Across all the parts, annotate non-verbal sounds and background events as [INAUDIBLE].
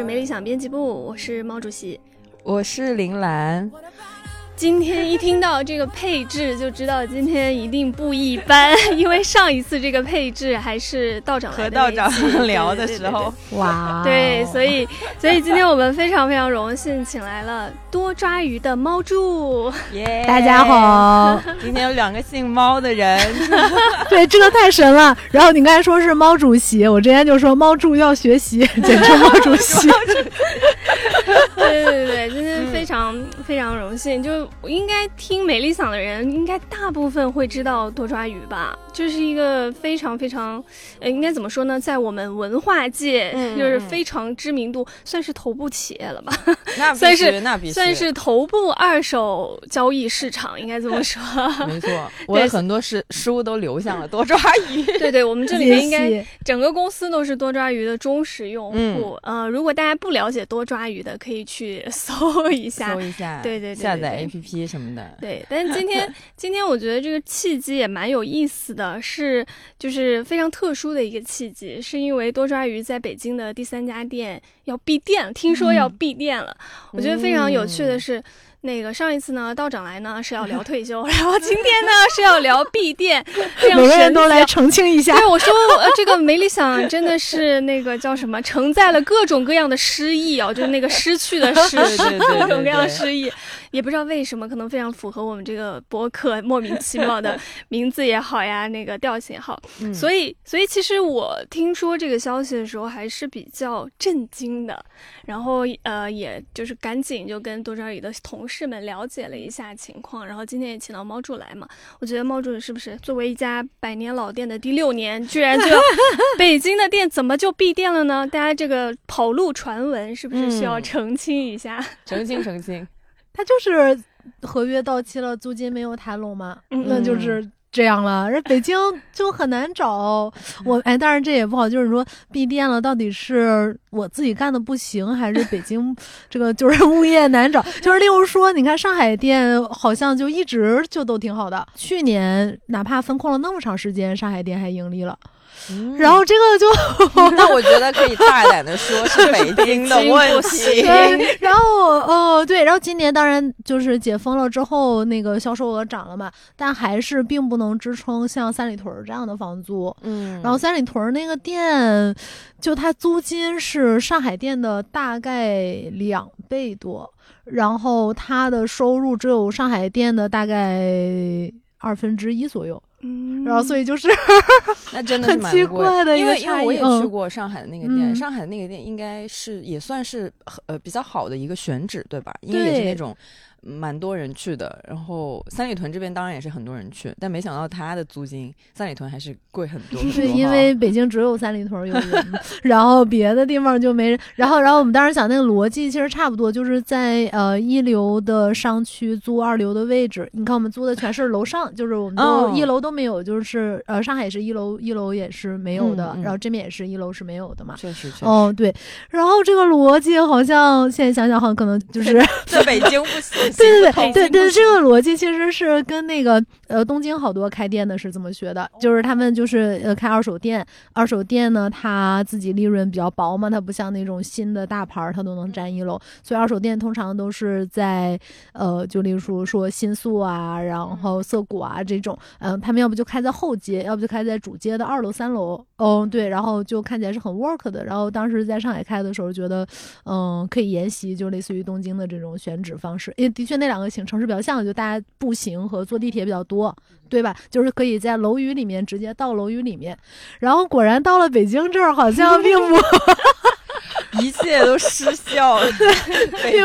是没理想编辑部，我是毛主席。我是林兰，今天一听到这个配置，就知道今天一定不一般，[LAUGHS] 因为上一次这个配置还是道长和道长聊的时候，，哇，对，所以所以今天我们非常非常荣幸，请来了多抓鱼的猫柱。耶大家。好，今天有两个姓猫的人，[LAUGHS] [LAUGHS] 对这个太神了。然后你刚才说是猫主席，我之前就说猫柱要学习，简称猫主席。对对对，今天非常、非常荣幸，就应该听美丽嗓的人，应该大部分会知道多抓鱼吧？就是一个非常非常，呃，应该怎么说呢，在我们文化界，嗯 [LAUGHS] 就是嗯非常知名度，算是头部企业了吧？那 [LAUGHS] 必算是须，那必须，算是头部二手交易市场，应该这么 [LAUGHS] 说。没错。我的很多是书都流向了多抓鱼。对对，我们这里面应该整个公司都是多抓鱼的忠实用户。嗯呃，如果大家不了解多抓鱼的，可以去搜一下搜。一下，对对对对下载 APP 什么的。对，但是今天 [LAUGHS] 今天我觉得这个契机也蛮有意思的，是就是非常特殊的一个契机，是因为多抓鱼在北京的第三家店要闭店，听说要闭店了。我觉得非常有趣的是。那个上一次呢，道长来呢是要聊退休，[LAUGHS] 然后今天呢是要聊闭店，[LAUGHS] 这样每个人都来澄清一下对，。我说呃，这个没理想真的是那个叫什么，承载了各种各样的失意啊，就是那个失去的失，各种各样的对失意，也不知道为什么，可能非常符合我们这个博客莫名其妙的 [LAUGHS] 名字也好呀，那个调性也好，嗯所以所以其实我听说这个消息的时候还是比较震惊的，然后呃，也就是赶紧就跟多抓鱼的同事们了解了一下情况，然后今天也请到猫主来嘛，我觉得猫柱是不是作为一家百年老店的第六年，居然就 [LAUGHS] 北京的店怎么就闭店了呢？大家这个跑路传闻是不是需要嗯澄清一下？澄 [LAUGHS] 清澄清。他就是合约到期了，租金没有谈拢嘛，嗯那就是。这样了，人北京就很难找我哎，当然这也不好，就是说闭店了，到底是我自己干的不行，还是北京 [LAUGHS] 这个就是 [LAUGHS] 物业难找？就是例如说，你看上海店好像就一直就都挺好的，去年哪怕封控了那么长时间，上海店还盈利了。嗯然后这个就 [LAUGHS] 那我觉得可以大胆的说是北京的问题。对，然后哦对，然后今年当然就是解封了之后，那个销售额涨了嘛，但还是并不能支撑像三里屯儿这样的房租。嗯，然后三里屯儿那个店，就它租金是上海店的大概两倍多，然后它的收入只有上海店的大概二分之一左右。嗯，然后所以就是那真的是很奇蛮贵怪的一个因为因为我也去过上海的那个店，嗯。上海的那个店应该是也算是呃比较好的一个选址，对吧？因为也是那种蛮多人去的。然后三里屯这边当然也是很多人去，但没想到它的租金三里屯还是贵很多很多对，因为北京只有三里屯儿有人，[LAUGHS] 然后别的地方就没人。然后，然后我们当时想那个逻辑其实差不多，就是在呃一流的商区租二流的位置。你看我们租的全是楼上，就是我们都、哦一楼都没有，就是呃上海也是一楼，一楼也是没有的，嗯嗯然后这边也是一楼是没有的嘛。确实确实、哦，对，然后这个逻辑好像现在想想，好像可能就是在北京不行，对对对对对，这个逻辑其实是跟那个呃东京好多开店的是这么学的，就是他们就是呃开二手店，二手店呢它自己利润比较薄嘛，它不像那种新的大牌儿它都能占一楼，所以二手店通常都是在呃就例如说说新宿啊，然后涩谷啊这种，嗯、他们要不就开在后街，要不就开在主街的二楼三楼，嗯。对，然后就看起来是很 work 的，然后当时在上海开的时候觉得嗯可以沿袭就类似于东京的这种选址方式，因为的确那两个行城市比较像，就大家步行和坐地铁比较多，对吧？就是可以在楼宇里面直接到楼宇里面，然后果然到了北京这儿好像并不 [LAUGHS] [LAUGHS] 一切都失效了。北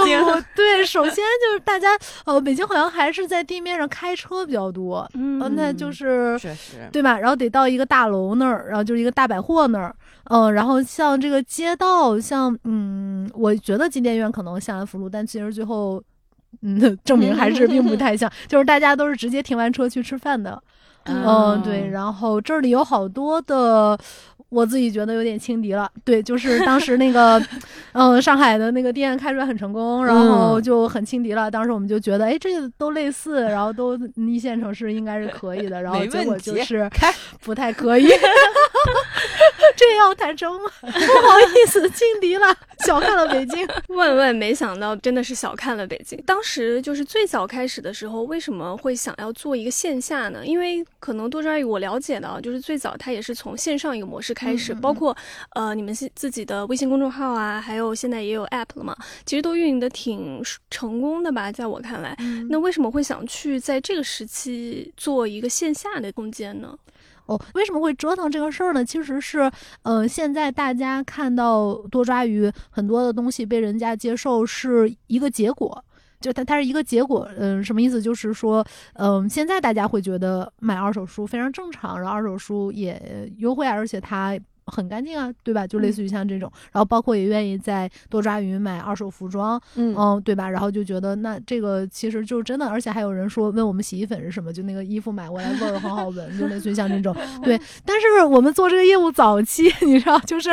对，首先就是大家呃，北京好像还是在地面上开车比较多，嗯呃，那就是确实，对吧？然后得到一个大楼那儿，然后就是一个大百货那儿，嗯、然后像这个街道，像嗯，我觉得金殿院可能像安福路，但其实最后。嗯，证明还是并不太像，[LAUGHS] 就是大家都是直接停完车去吃饭的，嗯，对。然后这里有好多的，我自己觉得有点轻敌了。对，就是当时那个，[LAUGHS] 嗯，上海的那个店开出来很成功，然后就很轻敌了。当时我们就觉得，哎，这个都类似，然后都一线城市应该是可以的，然后结果就是开不太可以。[LAUGHS] 这要谈成吗？[LAUGHS] 不好意思，轻敌了，小看了北京。万万没想到，真的是小看了北京。当时就是最早开始的时候，为什么会想要做一个线下呢？因为可能多抓鱼我了解到，就是最早它也是从线上一个模式开始，嗯嗯嗯包括呃你们自自己的微信公众号啊，还有现在也有 app 了嘛，其实都运营的挺成功的吧，在我看来。那为什么会想去在这个时期做一个线下的空间呢？哦，为什么会折腾这个事儿呢？其实是，呃，现在大家看到多抓鱼很多的东西被人家接受是一个结果，就它它是一个结果，嗯、什么意思？就是说，嗯、现在大家会觉得买二手书非常正常，然后二手书也优惠，而且它。很干净啊，对吧？就类似于像这种，然后包括也愿意在多抓鱼买二手服装，嗯嗯，对吧？然后就觉得那这个其实就真的，而且还有人说问我们洗衣粉是什么，就那个衣服买过来味儿很好闻，就类似于像这种。[LAUGHS] 对，但是我们做这个业务早期，[LAUGHS] 你知道，就是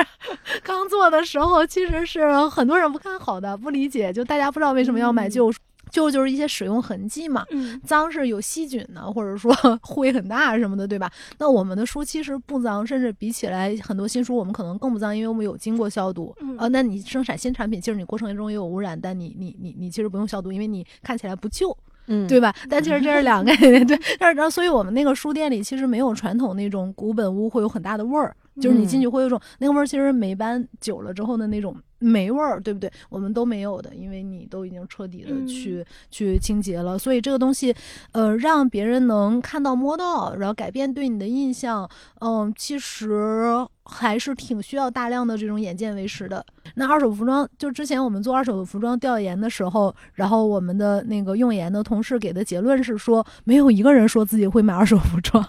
刚做的时候，其实是很多人不看好的，不理解，就大家不知道为什么要买旧书。旧就是一些使用痕迹嘛，嗯脏是有细菌的，或者说 [LAUGHS] 灰很大什么的，对吧？那我们的书其实不脏，甚至比起来很多新书我们可能更不脏，因为我们有经过消毒。嗯呃，那你生产新产品，其实你过程中也有污染，但你你你你其实不用消毒，因为你看起来不旧。嗯对吧？但其实这是两个 [LAUGHS] 对。但是然后，所以我们那个书店里其实没有传统那种古本屋会有很大的味儿，就是你进去会有一种、那个味儿，其实霉斑久了之后的那种霉味儿，对不对？我们都没有的，因为你都已经彻底的嗯去、去清洁了。所以这个东西，呃，让别人能看到摸到，然后改变对你的印象，嗯，其实还是挺需要大量的这种眼见为实的。那二手服装，就之前我们做二手服装调研的时候，然后我们的那个用研的同事给的结论是说，没有一个人说自己会买二手服装。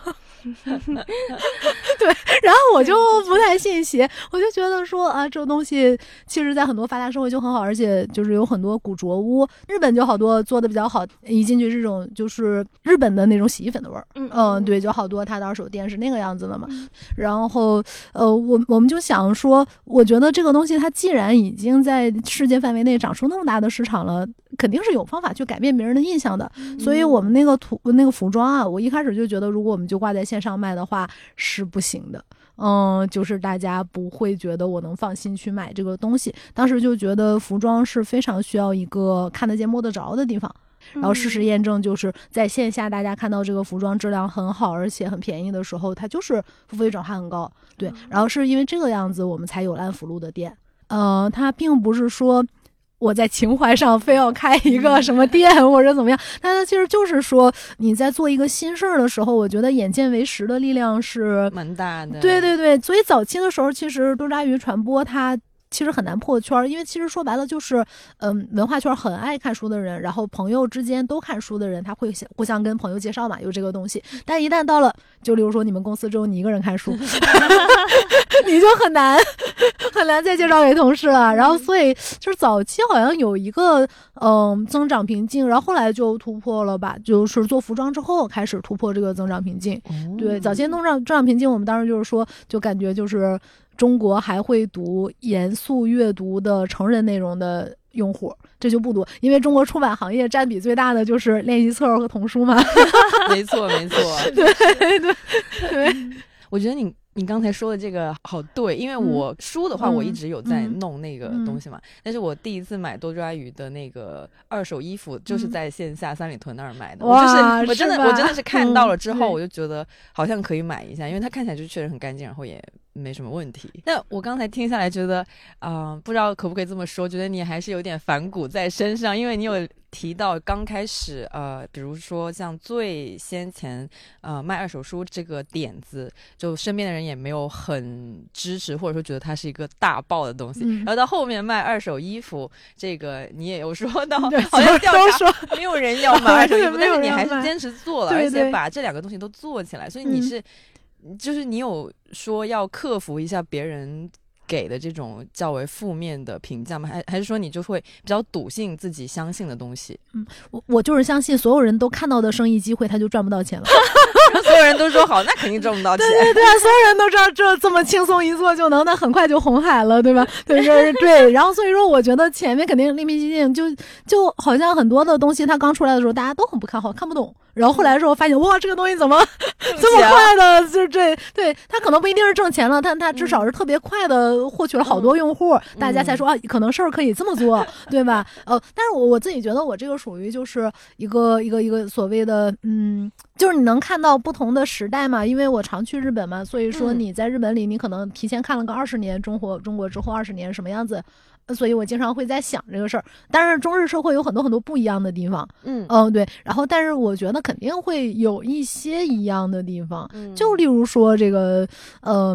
[LAUGHS] 对，然后我就不太信邪，我就觉得说啊，这个东西其实在很多发达社会就很好，而且就是有很多古着屋，日本就好多做的比较好，一进去这种就是日本的那种洗衣粉的味儿，嗯嗯，对，就好多他的二手店是那个样子的嘛。然后呃，我我们就想说，我觉得这个东西它既然已经在世界范围内长出那么大的市场了，肯定是有方法去改变别人的印象的。所以我们那个图那个服装啊，我一开始就觉得，如果我们就挂在线上卖的话是不行的。嗯，就是大家不会觉得我能放心去买这个东西。当时就觉得服装是非常需要一个看得见摸得着的地方。然后事实验证，就是在线下大家看到这个服装质量很好，而且很便宜的时候，它就是付费转化很高。对，然后是因为这个样子，我们才有安福路的店。呃，它并不是说我在情怀上非要开一个什么店或者怎么样，但它其实就是说你在做一个新事儿的时候，我觉得眼见为实的力量是蛮大的。对对对，所以早期的时候，其实多抓鱼传播它。其实很难破圈儿，因为其实说白了就是，嗯，文化圈很爱看书的人，然后朋友之间都看书的人，他会互相跟朋友介绍嘛，有这个东西。但一旦到了，就例如说你们公司只有你一个人看书，[LAUGHS] 你就很难很难再介绍给同事了。然后所以就是早期好像有一个嗯增长瓶颈，然后后来就突破了吧，就是做服装之后开始突破这个增长瓶颈。哦对，早先增长增长瓶颈，我们当时就是说，就感觉就是中国还会读严肃阅读的成人内容的用户，这就不多，因为中国出版行业占比最大的就是练习册和童书嘛。没 [LAUGHS] 错没错。[LAUGHS] 对对对，我觉得你你刚才说的这个好对，因为我书的话，嗯我一直有在嗯弄那个嗯东西嘛。但是我第一次买多抓鱼的那个二手衣服，就是嗯在线下三里屯那儿买的。哇我就是我真的我真的是看到了之后，嗯我就觉得好像可以买一下，因为它看起来就确实很干净，然后也没什么问题。那我刚才听下来觉得，啊、不知道可不可以这么说，觉得你还是有点反骨在身上，因为你有提到刚开始，呃，比如说像最先前，呃，卖二手书这个点子，就身边的人也没有很支持，或者说觉得它是一个大爆的东西。嗯然后到后面卖二手衣服，这个你也有说到，好像调都查说没有人要买二手衣服，[LAUGHS] 但是你还是坚持做了，对对而且把这两个东西都做起来，所以你嗯是，就是你有说要克服一下别人给的这种较为负面的评价吗？还还是说你就会比较笃信自己相信的东西？嗯我我就是相信所有人都看到的生意机会，他就赚不到钱了。[LAUGHS] 所有人都说好，那肯定挣不到钱。对 [LAUGHS] 对啊，所有人都知道这这么轻松一做就能，那很快就红海了，对吧？[LAUGHS] 对对对。然后所以说，我觉得前面肯定另辟蹊径，就就好像很多的东西，它刚出来的时候，大家都很不看好，看不懂。然后后来的时候发现，哇，这个东西怎么 [LAUGHS] 这么快的，就这对它可能不一定是挣钱了，但它至少是特别快的获取了好多用户，大家才说啊，可能事儿可以这么做，对吧？呃，但是我我自己觉得我这个属于就是一个一个一个所谓的嗯，就是你能看到不同的时代嘛，因为我常去日本嘛，所以说嗯你在日本里，你可能提前看了个二十年中国中国之后二十年什么样子。呃所以我经常会在想这个事儿，但是中日社会有很多很多不一样的地方，嗯嗯，对。然后，但是我觉得肯定会有一些一样的地方，嗯就例如说这个，呃，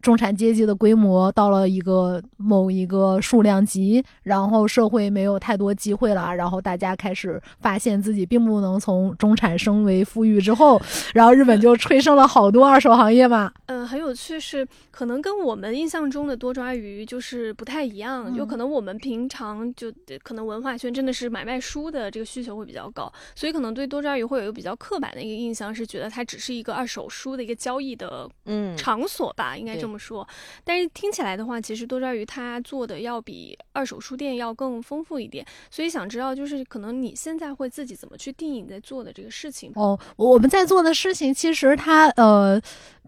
中产阶级的规模到了一个某一个数量级，然后社会没有太多机会了，然后大家开始发现自己并不能从中产升为富裕之后，然后日本就催生了好多二手行业嘛。呃，很有趣是，可能跟我们印象中的多抓鱼就是不太一样，有可嗯能我们平常就可能文化圈真的是买卖书的这个需求会比较高，所以可能对多抓鱼会有一个比较刻板的一个印象，是觉得它只是一个二手书的一个交易的嗯场所吧，应该对这么这么说。但是听起来的话，其实多抓鱼它做的要比二手书店要更丰富一点，所以想知道就是可能你现在会自己怎么去定义你在做的这个事情？哦，我们在做的事情其实它呃。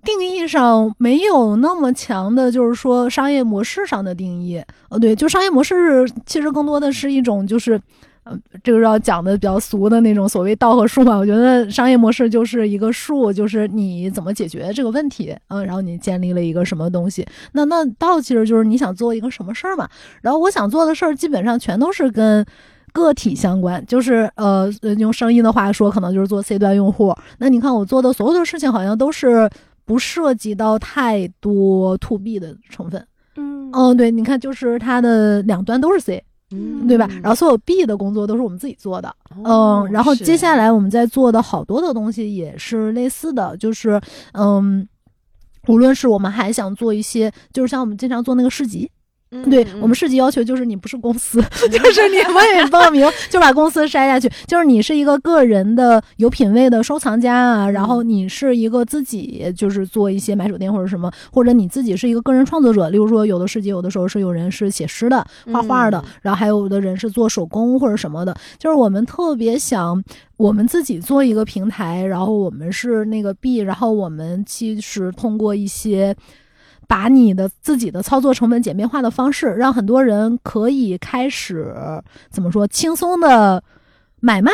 定义上没有那么强的，就是说商业模式上的定义。呃，对，就商业模式其实更多的是一种就是，呃，这个要讲的比较俗的那种所谓道和术嘛。我觉得商业模式就是一个术，就是你怎么解决这个问题，嗯，然后你建立了一个什么东西。那那道其实就是你想做一个什么事儿嘛。然后我想做的事儿基本上全都是跟。个体相关，就是呃，呃用生意的话说，可能就是做 C 端用户。那你看我做的所有的事情，好像都是不涉及到太多 to B 的成分。嗯嗯，对，你看，就是它的两端都是 C，嗯对吧？然后所有 B 的工作都是我们自己做的。哦嗯，然后接下来我们在做的好多的东西也是类似的，就是嗯，无论是我们还想做一些，就是像我们经常做那个市集，对嗯嗯我们市级要求就是你不是公司，[LAUGHS] 就是你不也报名就把公司筛下去，就是你是一个个人的有品位的收藏家啊，然后你是一个自己就是做一些买手店或者什么，或者你自己是一个个人创作者，例如说有的市集有的时候是有人是写诗的、画画的嗯，然后还有的人是做手工或者什么的，就是我们特别想。我们自己做一个平台，然后我们是那个 B，然后我们其实通过一些把你的自己的操作成本简便化的方式，让很多人可以开始怎么说轻松的买卖。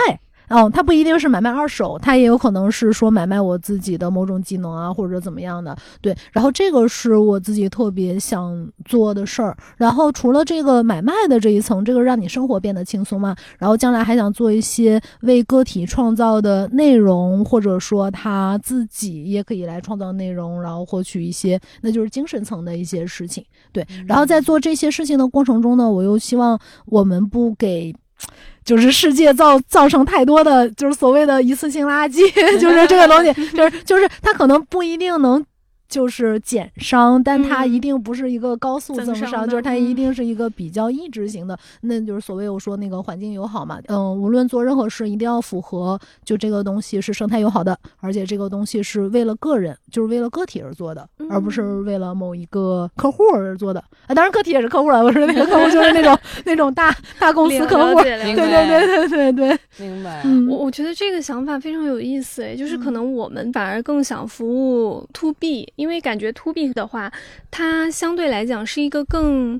哦，它不一定是买卖二手，它也有可能是说买卖我自己的某种技能啊，或者怎么样的。对，然后这个是我自己特别想做的事儿。然后除了这个买卖的这一层，这个让你生活变得轻松嘛。然后将来还想做一些为个体创造的内容，或者说他自己也可以来创造内容，然后获取一些那就是精神层的一些事情。对，然后在做这些事情的过程中呢，我又希望我们不给。就是世界造造成太多的，就是所谓的一次性垃圾，[LAUGHS] 就是这个东西，就是就是它可能不一定能。就是减伤，但它嗯一定不是一个高速增伤，增伤就是它一嗯定是一个比较抑制型的，那就是所谓我说那个环境友好嘛。嗯，无论做任何事，一定要符合就这个东西是生态友好的，而且这个东西是为了个人，就是为了个体而做的，而不是嗯为了某一个客户而做的。啊，当然个体也是客户了，我说那个客户就是那种 [LAUGHS] 那种大大公司客户了。了对对对对对对，明白。嗯，我我觉得这个想法非常有意思，哎，就是可嗯能我们反而更想服务 to B，因为感觉 to B 的话，它相对来讲是一个更。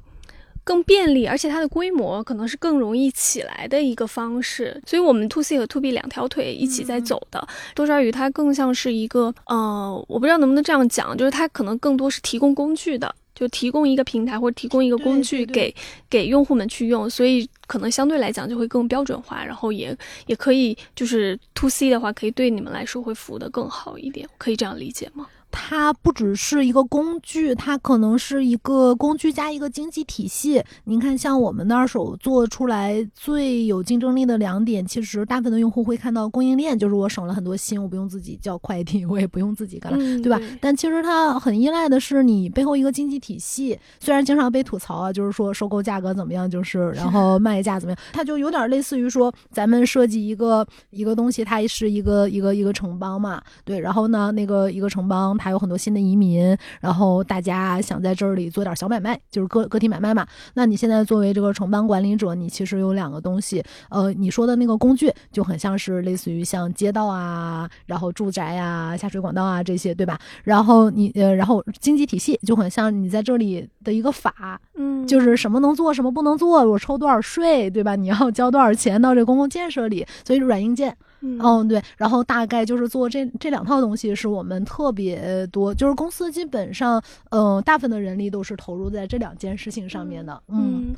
更便利，而且它的规模可能是更容易起来的一个方式。所以，我们 to C 和 to B 两条腿一起在走的。多抓鱼它更像是一个，呃，我不知道能不能这样讲，就是它可能更多是提供工具的，就提供一个平台或者提供一个工具给给用户们去用，所以可能相对来讲就会更标准化，然后也也可以就是 to C 的话，可以对你们来说会服务的更好一点，可以这样理解吗？它不只是一个工具，它可能是一个工具加一个经济体系。您看，像我们的二手做出来最有竞争力的两点，其实大部分的用户会看到供应链，就是我省了很多心，我不用自己叫快递，我也不用自己干了，嗯对吧？但其实它很依赖的是你背后一个经济体系。虽然经常被吐槽啊，就是说收购价格怎么样，就是然后 [LAUGHS] 卖价怎么样，它就有点类似于说咱们设计一个一个东西，它是一个一个一个城邦嘛，对，然后呢，那个一个城邦它有很多新的移民，然后大家想在这里做点小买卖，就是个个体买卖嘛。那你现在作为这个城邦管理者，你其实有两个东西，呃，你说的那个工具就很像是类似于像街道啊，然后住宅啊、下水管道啊这些，对吧？然后你呃，然后经济体系就很像你在这里的一个法，嗯，就是什么能做，什么不能做，我抽多少税，对吧？你要交多少钱到这公共建设里，所以软硬件。嗯嗯，对，然后大概就是做这这两套东西是我们特别多，就是公司基本上，嗯、大部分的人力都是投入在这两件事情上面的。嗯，嗯，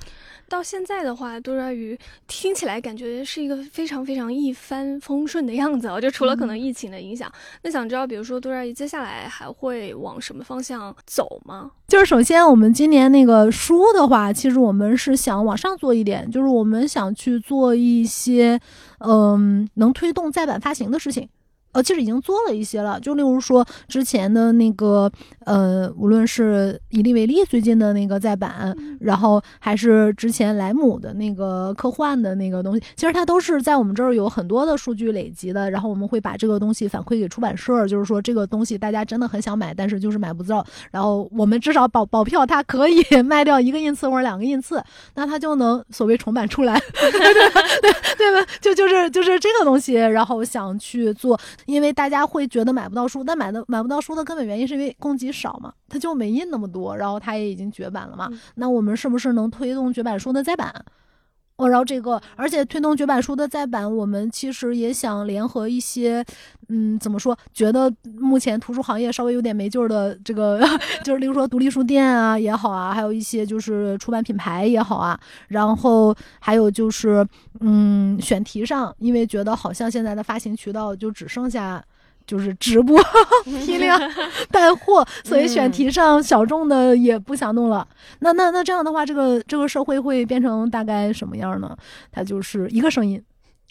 到现在的话，多抓鱼听起来感觉是一个非常非常一帆风顺的样子哦。就除了可能疫情的影响，那想知道，比如说多抓鱼接下来还会往什么方向走吗？就是首先我们今年那个书的话，其实我们是想往上做一点，就是我们想去做一些，嗯，能推动再版发行的事情。呃，其实已经做了一些了，就例如说之前的那个，呃，无论是以利为例最近的那个再版，然后还是之前莱姆的那个科幻的那个东西，其实它都是在我们这儿有很多的数据累积的，然后我们会把这个东西反馈给出版社，就是说这个东西大家真的很想买，但是就是买不到，然后我们至少保保票它可以 [LAUGHS] 卖掉一个印次或者两个印次，那它就能所谓重版出来，[LAUGHS] 对对对吧？就就是就是这个东西，然后想去做，因为大家会觉得买不到书，但买的买不到书的根本原因是因为供给少嘛，它就没印那么多，然后它也已经绝版了嘛。嗯那我们是不是能推动绝版书的再版？哦，然后这个，而且推动绝版书的再版，我们其实也想联合一些，嗯，怎么说？觉得目前图书行业稍微有点没劲儿的这个，[LAUGHS] 就是例如说独立书店啊也好啊，还有一些就是出版品牌也好啊，然后还有就是，嗯，选题上，因为觉得好像现在的发行渠道就只剩下。就是直播 [LAUGHS] 批量带货，所以选题上小众的也不想弄了。那那那这样的话，这个这个社会会变成大概什么样呢？它就是一个声音。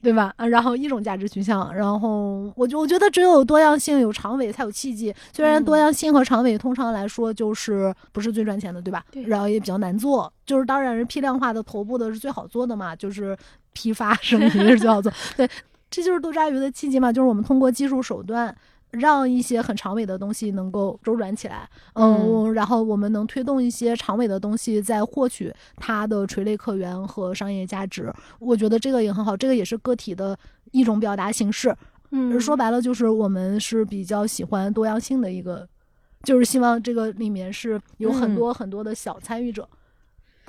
对吧？啊，然后一种价值取向，然后我就我觉得只有多样性、有长尾才有契机。虽然多样性和长尾通常来说就是不是最赚钱的，对吧？对然后也比较难做。就是当然是批量化的头部的是最好做的嘛，就是批发生意 [LAUGHS] 是最好做。对，这就是多抓鱼的契机嘛，就是我们通过技术手段。让一些很长尾的东西能够周转起来，嗯，然后我们能推动一些长尾的东西再获取它的垂类客源和商业价值，我觉得这个也很好，这个也是个体的一种表达形式。嗯，说白了就是我们是比较喜欢多样性的一个，就是希望这个里面是有很多很多的小参与者。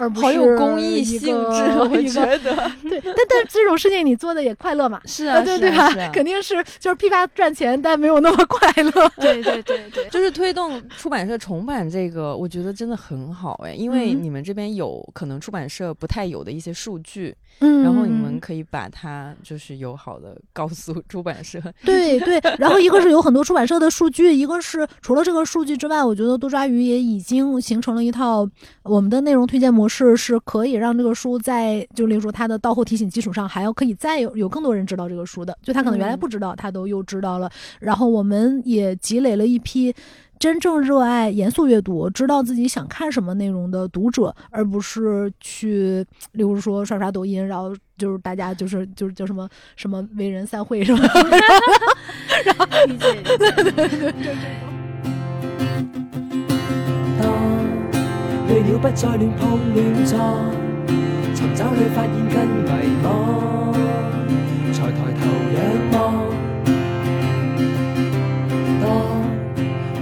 而不是好有公益性质，我觉得对，但但这种事情你做的也快乐嘛？是啊，对对吧啊啊？肯定是就是批发赚钱，但没有那么快乐。对对对对，[LAUGHS] 就是推动出版社重版这个，我觉得真的很好哎，因为嗯你们这边有可能出版社不太有的一些数据，嗯然后你们可以把它就是友好的告诉出版社。[LAUGHS] 对对，然后一个是有很多出版社的数据，一个是除了这个数据之外，我觉得多抓鱼也已经形成了一套我们的内容推荐模式，是可以让这个书在就例如说它的到后提醒基础上，还要可以再有有更多人知道这个书的，就他可能原来嗯不知道，他都又知道了。然后我们也积累了一批。真正热爱严肃阅读，知道自己想看什么内容的读者，而不是去，例如说刷刷抖音，然后就是大家就是就是叫什么什么为人散会什么，[LAUGHS] 理解理解。當 [LAUGHS] 去了不再亂碰亂撞，尋找裏發現更迷茫，才抬頭仰望。當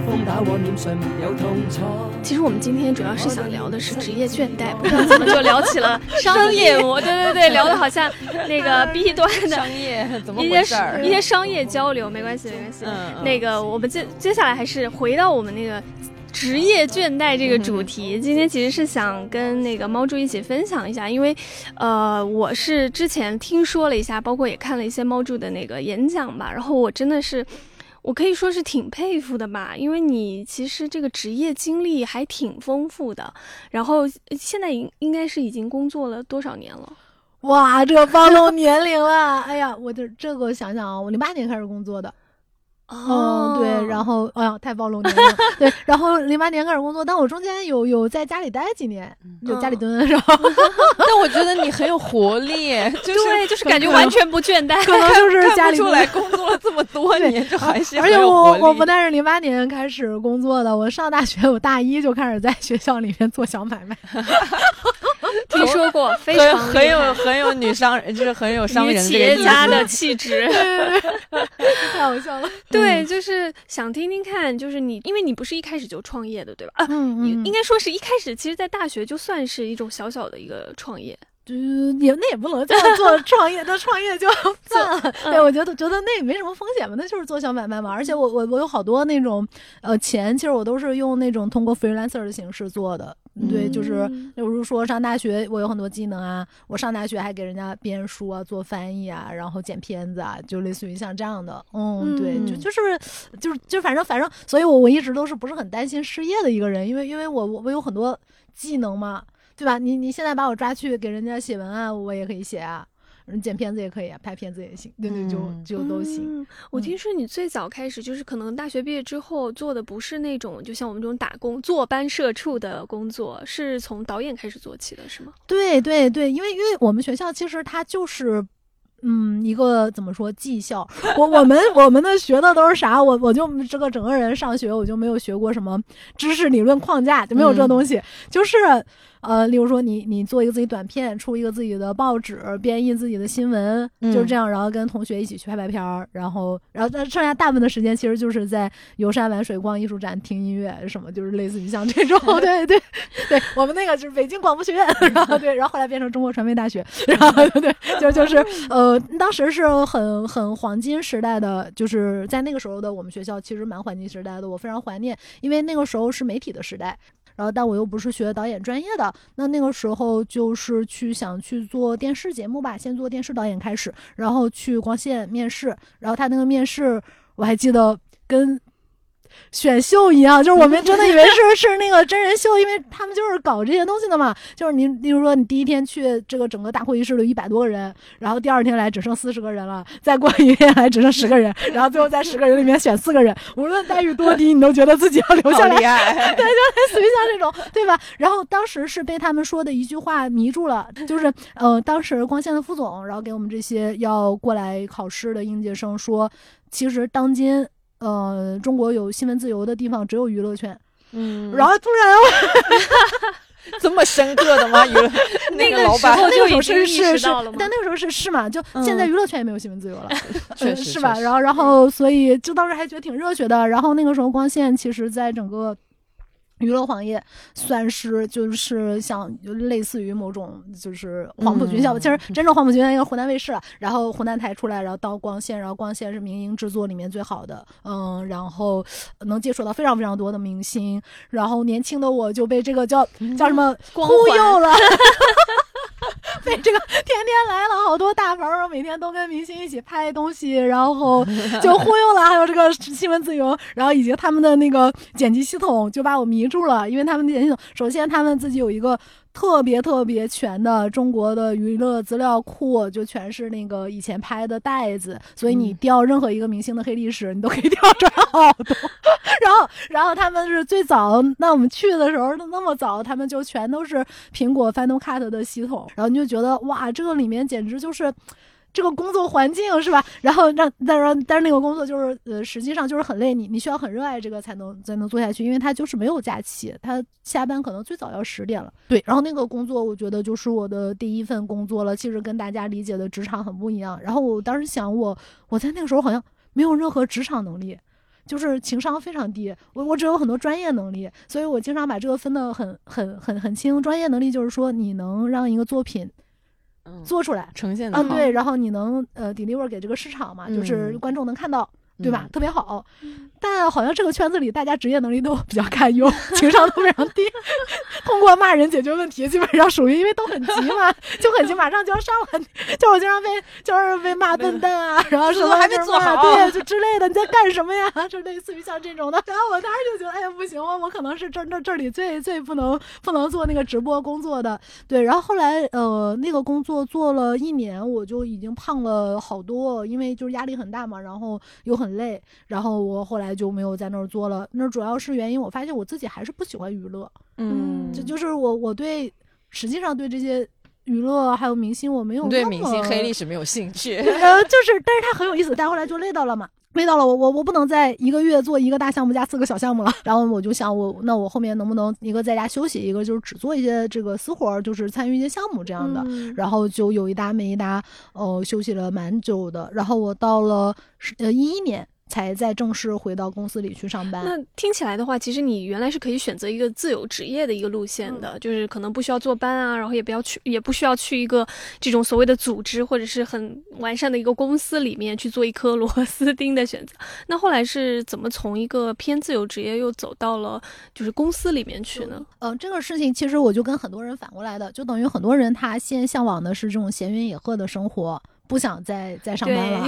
風打我臉上沒有痛楚。其实我们今天主要是想聊的是职业倦怠，不知道怎么就聊起了商业模，对对对，聊的好像那个 B 端的商业怎么一些回事儿？一些商业交流，没关系没关系。那个我们接接下来还是回到我们那个。职业倦怠这个主题，今天其实是想跟那个猫柱一起分享一下，因为，呃，我是之前听说了一下，包括也看了一些猫柱的那个演讲吧，然后我真的是，我可以说是挺佩服的吧，因为你其实这个职业经历还挺丰富的，然后呃现在应应该是已经工作了多少年了？哇，这暴露年龄了！哎呀，我这这个想想啊，我零八年开始工作的，哦嗯，对，然后哎呀，太暴露年龄了，对，然后零八年开始工作，但我中间有有在家里待几年，就家里蹲，[LAUGHS] 然后 [LAUGHS] 但我觉得你很有活力，就是对，就是感觉完全不倦怠。可能就是家里来工作了这么多年，就还是而且我我不但是零八年开始工作的，我上大学我大一就开始在学校里面做小买卖，[LAUGHS] [LAUGHS] 听说过，非很常很有很有女商人，就是很有商人企业家的气质。[LAUGHS] [LAUGHS] 太好笑了。对，就是想听听看，就是你，因为你不是一开始就创业的，对吧？啊，嗯，嗯应该说是一开始，其实，在大学就算是一种小小的一个创业。就也那也不能叫做 [LAUGHS] 创业，那创业就算了。对，我觉得觉得那也没什么风险嘛，那就是做小买卖嘛。而且我我我有好多那种呃钱，其实我都是用那种通过 freelancer 的形式做的。对，就是嗯比如说上大学，我有很多技能啊，我上大学还给人家编书啊、做翻译啊，然后剪片子啊，就类似于像这样的。嗯，对，就嗯就是就是就反正反正，所以我我一直都是不是很担心失业的一个人，因为因为我我我有很多技能嘛。对吧？你你现在把我抓去给人家写文案，我也可以写啊，嗯剪片子也可以啊，拍片子也行，对对，就嗯就都行。嗯我嗯听说你最早开始就是可能大学毕业之后做的不是那种就像我们这种打工坐班社畜的工作，是从导演开始做起的，是吗？对对对，因为因为我们学校其实它就是。嗯，一个怎么说技校？我我们我们的学的都是啥？我我就这个整个人上学我就没有学过什么知识理论框架，就没有这嗯东西。就是呃，例如说你你做一个自己短片，出一个自己的报纸，编印自己的新闻，就是嗯这样，然后跟同学一起去拍拍片儿，然后然后剩下大部分的时间其实就是在游山玩水、逛艺术展、听音乐什么，就是类似于像这种。[LAUGHS] 对对对，我们那个就是北京广播学院，然后对，然后后来变成中国传媒大学，然后对对，就就是 [LAUGHS] 呃，当时是很很黄金时代的，就是在那个时候的我们学校其实蛮黄金时代的，我非常怀念，因为那个时候是媒体的时代。然后，但我又不是学导演专业的，那那个时候就是去想去做电视节目吧，先做电视导演开始，然后去光线面试，然后他那个面试我还记得跟选秀一样，就是我们真的以为是 [LAUGHS] 是那个真人秀，因为他们就是搞这些东西的嘛。就是你，例如说你第一天去这个整个大会议室里一百多个人，然后第二天来只剩四十个人了，再过一天来只剩十个人，然后最后在十个人里面选四个人，无论待遇多低，你都觉得自己要留下来 [LAUGHS] 对，就类似于像这种，对吧？然后当时是被他们说的一句话迷住了，就是呃，当时光线的副总，然后给我们这些要过来考试的应届生说，其实当今呃中国有新闻自由的地方只有娱乐圈。嗯，然后突然 [LAUGHS] 这么深刻的吗？娱乐 [LAUGHS] 那个老板时候那个时候就是是是但那个时候是是嘛，就现在嗯娱乐圈也没有新闻自由了。确实呃是吧？然后，然后，所以就当时还觉得挺热血的。然后那个时候，光线其实在整个娱乐行业算是就是像就类似于某种就是黄埔军校，嗯其实真正黄埔军校应该是湖南卫视了，然后湖南台出来，然后到光线，然后光线是民营制作里面最好的，嗯，然后能接触到非常非常多的明星，然后年轻的我就被这个叫叫什么忽悠了。[LAUGHS] [LAUGHS] 被这个天天来了好多大牌儿，每天都跟明星一起拍东西，然后就忽悠了。还有这个新闻自由，然后以及他们的那个剪辑系统，就把我迷住了。因为他们的剪辑系统，首先他们自己有一个特别特别全的中国的娱乐资料库，就全是那个以前拍的袋子，所以你嗯调任何一个明星的黑历史，你都可以调出来好多。[LAUGHS] 然后，然后他们是最早，那我们去的时候都那么早，他们就全都是苹果 Final Cut 的系统，然后你就觉得哇，这个里面简直就是。这个工作环境是吧？然后让，但是但是那个工作就是呃，实际上就是很累，你你需要很热爱这个才能才能做下去，因为他就是没有假期，他下班可能最早要十点了。对，然后那个工作我觉得就是我的第一份工作了，其实跟大家理解的职场很不一样。然后我当时想我，我在那个时候好像没有任何职场能力。就是情商非常低。我我只有很多专业能力，所以我经常把这个分得很很很很清。专业能力就是说你能让一个作品嗯做出来，啊，呈现的好，对，然后你能呃 deliver 给这个市场嘛，就是嗯。观众能看到。对吧？嗯。特别好，但好像这个圈子里大家职业能力都比较堪忧，[LAUGHS] 情商都非常低。通过骂人解决问题，基本上属于因为都很急嘛，[LAUGHS] 就很急，马上就要上完，就我经常被就是被骂笨蛋啊，[LAUGHS] 然后什么还没做好对，就之类的，你在干什么呀？就类似于像这种的。然后我当时就觉得，哎呀，不行，我我可能是这这这里最最不能不能做那个直播工作的。对，然后后来呃那个工作做了一年，我就已经胖了好多，因为就是压力很大嘛，然后又很累，然后我后来就没有在那儿做了。那主要是原因，我发现我自己还是不喜欢娱乐，嗯，这就是我我对实际上对这些娱乐还有明星我没有对明星黑历史没有兴趣，[LAUGHS] 呃，就是，但是他很有意思，但后来就累到了嘛，累到了我，我我不能在一个月做一个大项目加四个小项目了，然后我就想我，那我后面能不能一个在家休息，一个就是只做一些这个私活，就是参与一些项目这样的，嗯。然后就有一搭没一搭，呃，休息了蛮久的，然后我到了是呃一一年才再正式回到公司里去上班。那听起来的话，其实你原来是可以选择一个自由职业的一个路线的，就是可能不需要坐班啊，然后也不要去，也不需要去一个这种所谓的组织或者是很完善的一个公司里面去做一颗 [LAUGHS] 螺丝钉的选择。那后来是怎么从一个偏自由职业又走到了就是公司里面去呢？嗯、这个事情其实我就跟很多人反过来的，就等于很多人他先向往的是这种闲云野鹤的生活，不想再再上班了。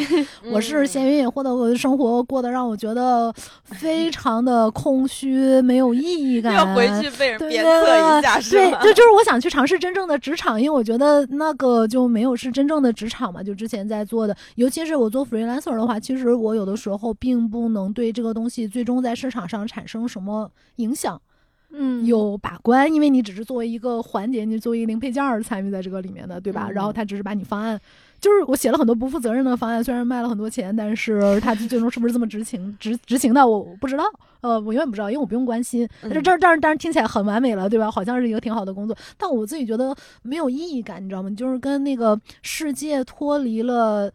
我是闲云野鹤的，我的生活过得让我觉得非常的空虚，没有意义感。[LAUGHS] 要回去被人对鞭策一下是对，吗？就就是我想去尝试真正的职场，因为我觉得那个就没有是真正的职场嘛，就之前在做的，尤其是我做 freelancer 的话，其实我有的时候并不能对这个东西最终在市场上产生什么影响。嗯，有把关，因为你只是作为一个环节，你作为一个零配件儿参与在这个里面的，对吧？嗯然后他只是把你方案，就是我写了很多不负责任的方案，虽然卖了很多钱，但是他最终是不是这么执行执执行的，我我不知道，呃，我永远不知道，因为我不用关心。嗯这这当然当然听起来很完美了，对吧？好像是一个挺好的工作，但我自己觉得没有意义感，你知道吗？你就是跟那个世界脱离了，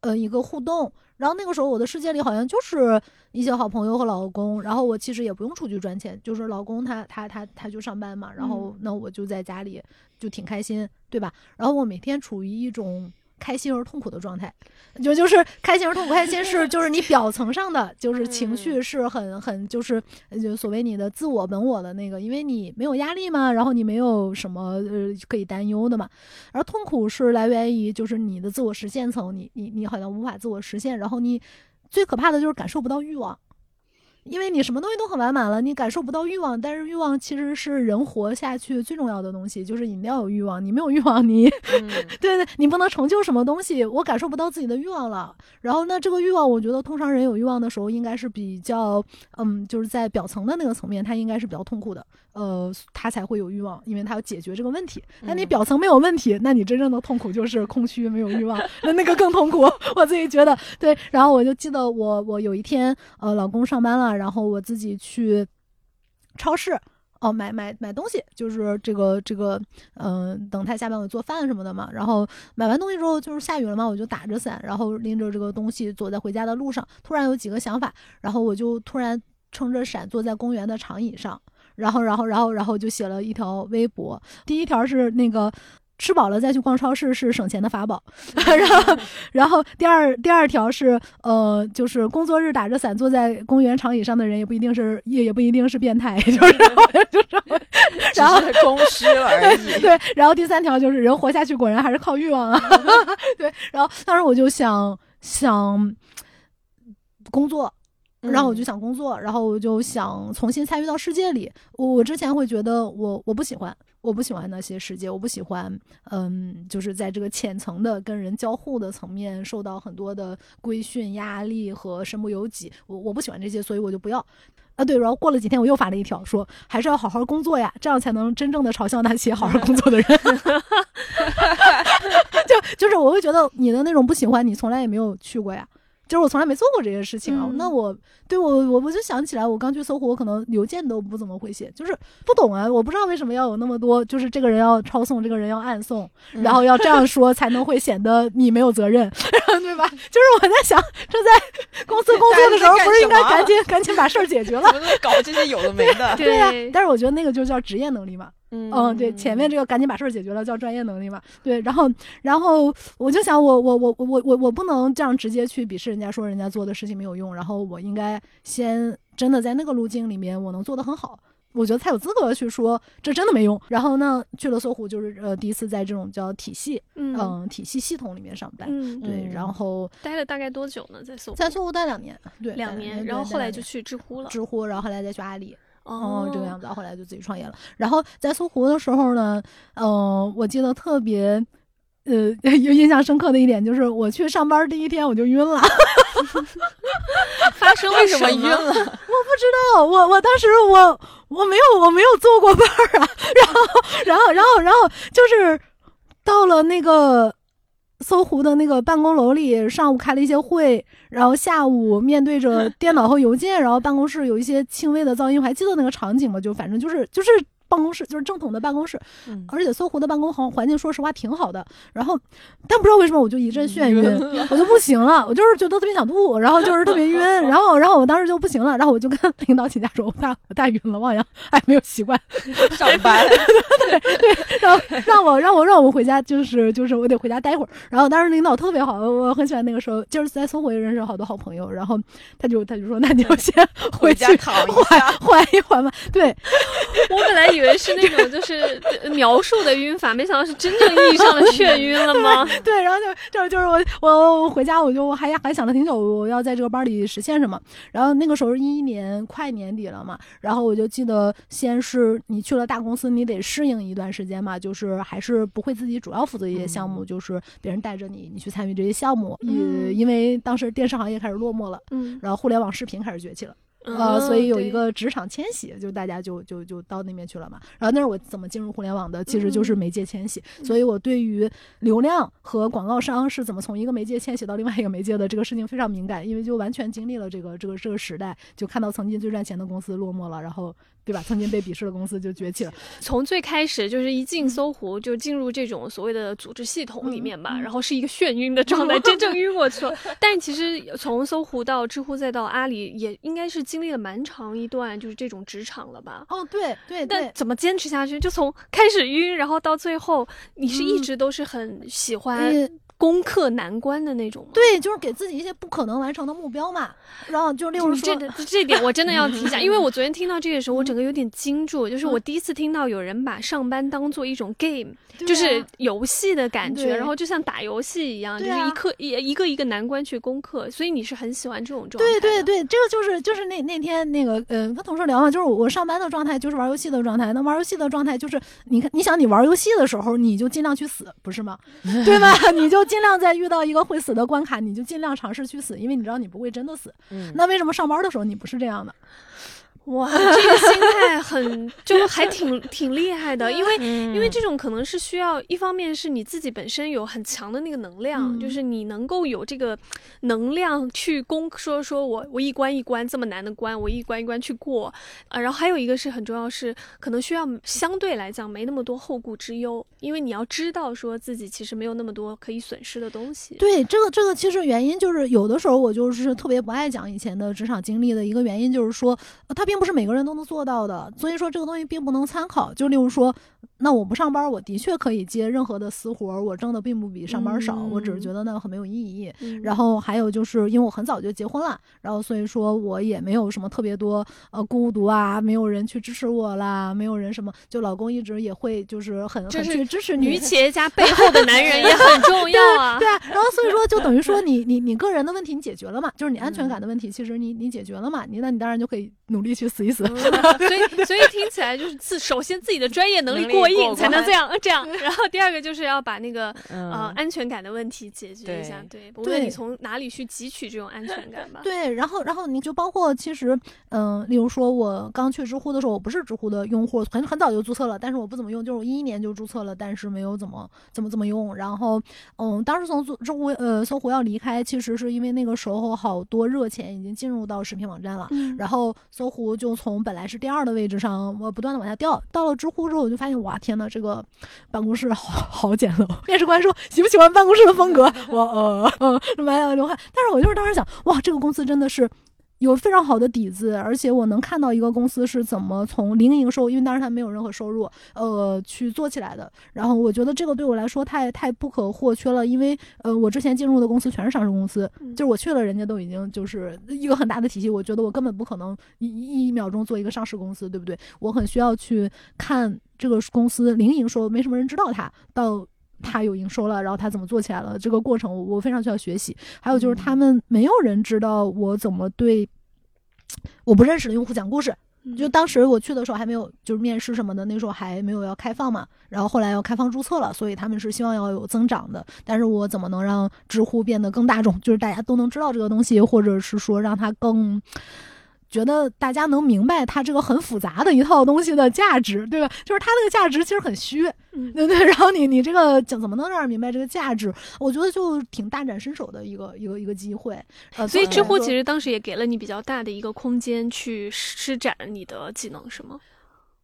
呃，一个互动。然后那个时候我的世界里好像就是一些好朋友和老公，然后我其实也不用出去赚钱，就是老公他他他他就上班嘛，然后那我就在家里就挺开心，对吧？然后我每天处于一种开心而痛苦的状态，[LAUGHS] 就就是开心而痛苦。开心是 [LAUGHS] 就是你表层上的就是情绪是很很就是呃就所谓你的自我本我的那个，因为你没有压力嘛，然后你没有什么呃可以担忧的嘛。而痛苦是来源于就是你的自我实现层，你你你好像无法自我实现，然后你最可怕的就是感受不到欲望。因为你什么东西都很完满了，你感受不到欲望，但是欲望其实是人活下去最重要的东西，就是你要有欲望，你没有欲望，你嗯 [LAUGHS] 对对，你不能成就什么东西，我感受不到自己的欲望了。然后那这个欲望，我觉得通常人有欲望的时候，应该是比较，嗯，就是在表层的那个层面，他应该是比较痛苦的，呃，他才会有欲望，因为他要解决这个问题。那你嗯表层没有问题，那你真正的痛苦就是空虚，没有欲望，那那个更痛苦。我自己觉得对。然后我就记得我我有一天，呃，老公上班了，然后我自己去超市。哦，买买买东西，就是这个这个，嗯、等他下班我做饭什么的嘛。然后买完东西之后，就是下雨了嘛，我就打着伞，然后拎着这个东西走在回家的路上。突然有几个想法，然后我就突然撑着伞坐在公园的长椅上，然后然后然后然后就写了一条微博。第一条是那个。吃饱了再去逛超市是省钱的法宝，[LAUGHS] 然后，然后第二第二条是呃，就是工作日打着伞坐在公园长椅上的人也不一定是也也不一定是变态，就是就是，只然后是空虚了而已。对，然后第三条就是人活下去果然还是靠欲望啊。[LAUGHS] 对，然后当时我就想想工作，然后我就想工作，然后我就想重新参与到世界里。我我之前会觉得我我不喜欢，我不喜欢那些世界，我不喜欢，嗯，就是在这个浅层的跟人交互的层面受到很多的规训、压力和身不由己。我我不喜欢这些，所以我就不要。啊，对，然后过了几天，我又发了一条，说还是要好好工作呀，这样才能真正的嘲笑那些好好工作的人。[LAUGHS] 就就是我会觉得你的那种不喜欢，你从来也没有去过呀。就是我从来没做过这些事情啊。嗯那我对我我我就想起来，我刚去搜狐，我可能邮件都不怎么会写，就是不懂啊，我不知道为什么要有那么多，就是这个人要抄送，这个人要暗送，嗯然后要这样说才能会显得你没有责任，对吧？就是我在想，这在公司工作的时候，不是应该赶紧赶紧把事儿解决了搞这些有的没的。[LAUGHS] 对呀、但是我觉得那个就叫职业能力嘛。嗯嗯，对，前面这个赶紧把事儿解决了，叫专业能力嘛。对，然后，然后我就想我，我，我，我，我，我，我不能这样直接去鄙视人家，说人家做的事情没有用，然后我应该先真的在那个路径里面，我能做得很好。我觉得才有资格去说这真的没用。然后呢，去了搜狐，就是呃第一次在这种叫体系，嗯嗯，体系系统里面上班。嗯，对，嗯然后待了大概多久呢？在搜在搜狐待两年，对，两年，然后后来就去知乎了。知乎，然后后来再去阿里。哦哦，这个样子，后来就自己创业了。然后在搜狐的时候呢，嗯、我记得特别。呃，[LAUGHS] 有印象深刻的一点就是，我去上班第一天我就晕了。[LAUGHS] 发生了为什么么晕了？我不知道，我我当时我我没有我没有坐过班儿啊，[LAUGHS] 然后然后然后然后就是到了那个搜狐的那个办公楼里，上午开了一些会，然后下午面对着 [LAUGHS] 电脑和邮件，然后办公室有一些轻微的噪音，我还记得那个场景吗？就反正就是就是。办公室就是正统的办公室，嗯而且搜狐的办公环环境说实话挺好的。然后，但不知道为什么我就一阵眩晕，[LAUGHS] 我就不行了，我就是觉得特别想吐，然后就是特别晕，[LAUGHS] 然后然后我当时就不行了，然后我就跟 [LAUGHS] 领导请假说，我太我太晕了，望洋还没有习惯，上班，然后让我让我让我回家，就是就是我得回家待会儿。然后当时领导特别好，我很喜欢那个时候，就是在搜狐也认识了好多好朋友，然后他就他就说，那你就先回家缓缓一缓吧。对，我本来以为是那种就是呃描述的晕法，没想到是真正意义上的眩晕了吗？[LAUGHS] 对，然后就就就是我我我回家我就还还想了挺久，我要在这个班里实现什么。然后那个时候一一年快年底了嘛，然后我就记得先是你去了大公司，你得适应一段时间嘛，就是还是不会自己主要负责一些项目，就是别人带着你，你去参与这些项目。嗯呃，因为当时电视行业开始落寞了。嗯，然后互联网视频开始崛起了，呃，所以有一个职场迁徙，就大家就就就到那边去了嘛。然后那是我怎么进入互联网的，其实就是媒介迁徙。所以我对于流量和广告商是怎么从一个媒介迁徙到另外一个媒介的这个事情非常敏感，因为就完全经历了这个这个这个时代，就看到曾经最赚钱的公司落寞了，然后对吧？曾经被鄙视的公司就崛起了。从最开始就是一进搜狐就进入这种所谓的组织系统里面吧，然后是一个眩晕的状态，[LAUGHS] 真正晕过去了。但其实从搜狐到知乎再到阿里，也应该是经历了蛮长一段就是这种职场了吧。哦，对对对，但怎么坚持下去？就从开始晕，然后到最后，你是一嗯直都是很喜欢呃攻克难关的那种吗？对，就是给自己一些不可能完成的目标嘛。然后就例如说这，这点我真的要提一下，[LAUGHS] 因为我昨天听到这个时候，我整个有点惊住，就是我第一次听到有人把上班当做一种 game，对就是啊游戏的感觉，对然后就像打游戏一样，就是一刻一一个一个难关去攻克，所以你是很喜欢这种状态。对对对，这个就是就是那那天那个呃跟同事聊嘛，就是我上班的状态就是玩游戏的状态，那玩游戏的状态就是你看你想你玩游戏的时候你就尽量去死，不是吗？[LAUGHS] 对吧？你就尽量在遇到一个会死的关卡，你就尽量尝试去死，因为你知道你不会真的死。嗯那为什么上班的时候你不是这样的？哇，[LAUGHS] 这个心态很就还挺挺厉害的，因为嗯。因为这种可能是需要，一方面是你自己本身有很强的那个能量，嗯就是你能够有这个能量去攻，说说我我一关一关这么难的关，我一关一关去过，啊，然后还有一个是很重要是，可能需要相对来讲没那么多后顾之忧，因为你要知道说自己其实没有那么多可以损失的东西。对，这个这个其实原因就是有的时候我就是特别不爱讲以前的职场经历的一个原因，就是说呃它并不是每个人都能做到的，所以说这个东西并不能参考。就例如说，那我不上班，我的确可以接任何的私活儿，我挣的并不比上班少，我只是觉得那个很没有意义。嗯然后还有就是因为我很早就结婚了，然后所以说我也没有什么特别多呃孤独啊，没有人去支持我啦，没有人什么，就老公一直也会就是很很去支持你。女企业家背后的男人也很 [LAUGHS] 重要啊。对啊，然后所以说就等于说 [LAUGHS] 你你你个人的问题你解决了嘛，就是你安全感的问题，其实你你解决了嘛，你那你当然就可以努力去死一死。嗯 [LAUGHS] 所以所以听起来就是自首先自己的专业能力过过硬，才能这样这样。[LAUGHS] 然后第二个就是要把那个嗯呃安全感的问题解决一下，对，无论你从哪里去汲取这种安全感吧。[LAUGHS] 对，然后然后你就包括其实，嗯、例如说我刚去知乎的时候，我不是知乎的用户，很很早就注册了，但是我不怎么用，就是我一一年就注册了，但是没有怎么怎么怎么用。然后，嗯，当时从知知乎呃搜狐要离开，其实是因为那个时候好多热钱已经进入到视频网站了。嗯，然后搜狐就从本来是第二的位置上，我不断的往下掉。到了知乎之后，我就发现，哇，天呐，这个办公室好 [LAUGHS] 好简陋。面试官说喜不喜欢办公室的风格？[LAUGHS] 我呃呃满脸流汗。但是我就是当时想，哇，这个公司真的是。有非常好的底子，而且我能看到一个公司是怎么从零营收，因为当时它没有任何收入，呃，去做起来的。然后我觉得这个对我来说太太不可或缺了，因为呃，我之前进入的公司全是上市公司，嗯就是我去了，人家都已经就是一个很大的体系，我觉得我根本不可能一一一秒钟做一个上市公司，对不对？我很需要去看这个公司零营收，没什么人知道它，到它有营收了，然后他怎么做起来了，这个过程我我非常需要学习。还有就是他们没有人知道我怎么对我不认识的用户讲故事，嗯就当时我去的时候还没有，就是面试什么的，那时候还没有要开放嘛。然后后来要开放注册了，所以他们是希望要有增长的。但是我怎么能让知乎变得更大众，就是大家都能知道这个东西，或者是说让它更。觉得大家能明白它这个很复杂的一套东西的价值，对吧？就是它那个价值其实很虚，嗯对 [LAUGHS] 对？然后你你这个怎怎么能让人明白这个价值？我觉得就挺大展身手的一个一个一个机会。呃，所以知乎其实实当时也给了你比较大的一个空间去施展你的技能，是吗？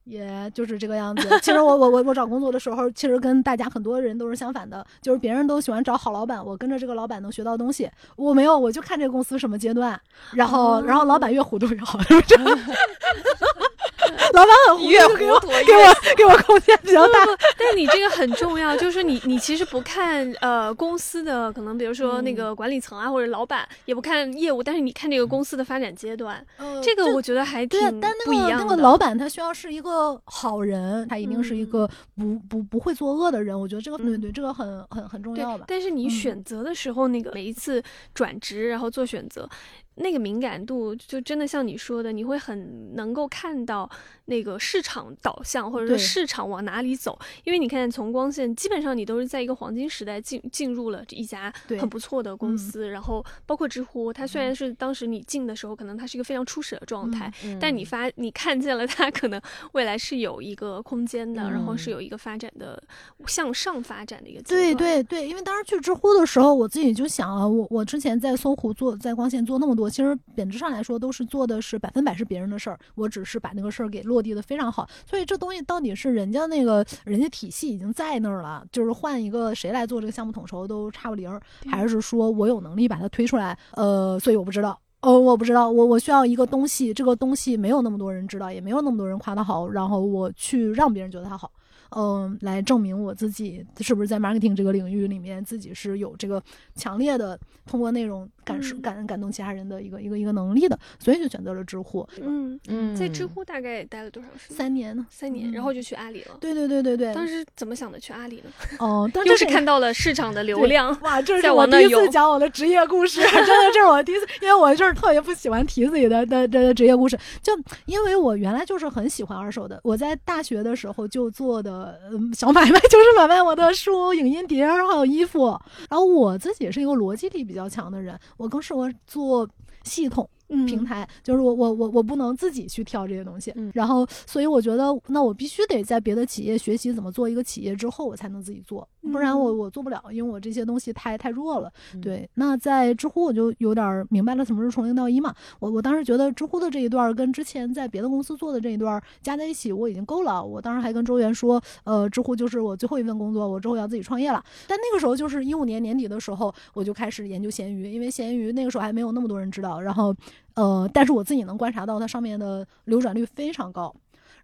也就是这个样子。其实我我我我找工作的时候，其实跟大家很多人都是相反的，就是别人都喜欢找好老板，我跟着这个老板能学到东西，我没有，我就看这个公司什么阶段，然后、哦然后老板越糊涂越好，是不是？[LAUGHS] [LAUGHS] 老板很糊越涂，给我糊涂给我 [LAUGHS] 给我空间比较大。不不，但是你这个很重要，就是你你其实不看呃公司的可能，比如说那个管理层啊或者老板，也不看业务，但是你看这个公司的发展阶段，呃这个我觉得还挺不一样的。个那个老板他需要是一个好人，他一定是一嗯个不不不会作恶的人。我觉得这个对嗯对，这个很很很重要吧，。但是你嗯选择的时候，那个每一次转职然后做选择，那个敏感度就真的像你说的，你会很能够看到那个市场导向，或者说市场往哪里走。因为你看，从光线基本上你都是在一个黄金时代进进入了一家很不错的公嗯。司，然后包括知乎，它虽然是当时你进的时候，可能它是一个非常初始的状态，嗯但你发你看见了它可能未来是有一个空间的，然后是嗯。有一个发展的向上发展的一个对。对对，因为当时去知乎的时候，我自己就想啊，我我之前在搜狐做，在光线做那么多，其实本质上来说都是做的是百分百是别人的事儿，我只是把那个事儿给落地的非常好。所以这东西到底是人家那个人家体系已经在那儿了，就是换一个谁来做这个项目统筹都差不离儿，还是说我有能力把它推出来？呃，所以我不知道。呃，我不知道，我我需要一个东西，这个东西没有那么多人知道，也没有那么多人夸它好，然后我去让别人觉得它好。嗯，来证明我自己是不是在 marketing 这个领域里面自己是有这个强烈的通过内容感受、嗯感感动其他人的一个一个一个能力的，所以就选择了知乎。嗯，嗯在知乎大概待了多少时间？三年呢？三年，嗯然后就去阿里了。对对对对对。当时怎么想的去阿里呢？[LAUGHS] 哦，但 [LAUGHS] 又这是看到了市场的流量，哇，这 [LAUGHS] 是我第一次讲我的职业故事，真的，这是我第一次，因为我就是特别不喜欢提自己的的的的职业故事，就因为我原来就是很喜欢二手的，我在大学的时候就做的嗯小买卖，就是买卖我的书、影音碟儿还有衣服，然后我自己是一个逻辑力比较强的人，我更适合做系统。嗯平台，就是我我我我不能自己去挑这些东西，嗯然后所以我觉得那我必须得在别的企业学习怎么做一个企业之后，我才能自己做，不然我嗯我做不了，因为我这些东西太太弱了。嗯对，那在知乎我就有点儿明白了什么是从零到一嘛。我我当时觉得知乎的这一段儿跟之前在别的公司做的这一段儿加在一起，我已经够了。我当时还跟周源说，呃，知乎就是我最后一份工作，我之后要自己创业了。但那个时候就是一五年年底的时候，我就开始研究闲鱼，因为闲鱼那个时候还没有那么多人知道。然后，呃，但是我自己能观察到它上面的流转率非常高。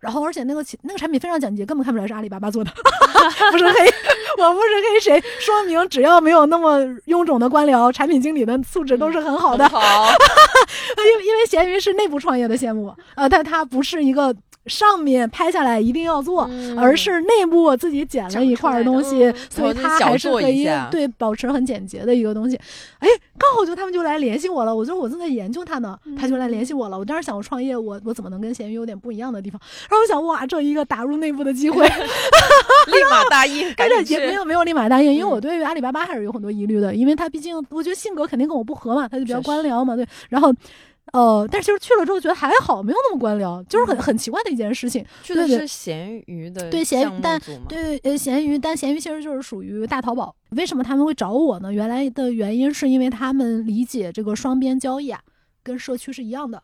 然后，而且那个企那个产品非常简洁，根本看不出来是阿里巴巴做的，[LAUGHS] 不是黑，[LAUGHS] 我不是黑谁，说明只要没有那么臃肿的官僚，产品经理的素质都是很好的。好，[LAUGHS] 因为因为闲鱼是内部创业的项目，呃，但它不是一个上面拍下来一定要做，嗯而是内部我自己剪了一块儿东西，所以它还是可以对保持很简洁的一个东西。哎，刚好就他们就来联系我了，我就我正在研究它呢，他就来联系我了。我当时想我创业，我我怎么能跟闲鱼有点不一样的地方？然后我想哇，这一个打入内部的机会 [LAUGHS] [LAUGHS] 立马答应，赶但是也没有没有立马答应，因为嗯我对于阿里巴巴还是有很多疑虑的，因为他毕竟我觉得性格肯定跟我不合嘛，他就比较官僚嘛，对，然后。呃，但是其实去了之后觉得还好，没有那么官僚，就是很很奇怪的一件事情。去的是闲鱼的对闲鱼但对，呃，闲鱼，但闲鱼其实就是属于大淘宝。为什么他们会找我呢？原来的原因是因为他们理解这个双边交易啊，跟社区是一样的。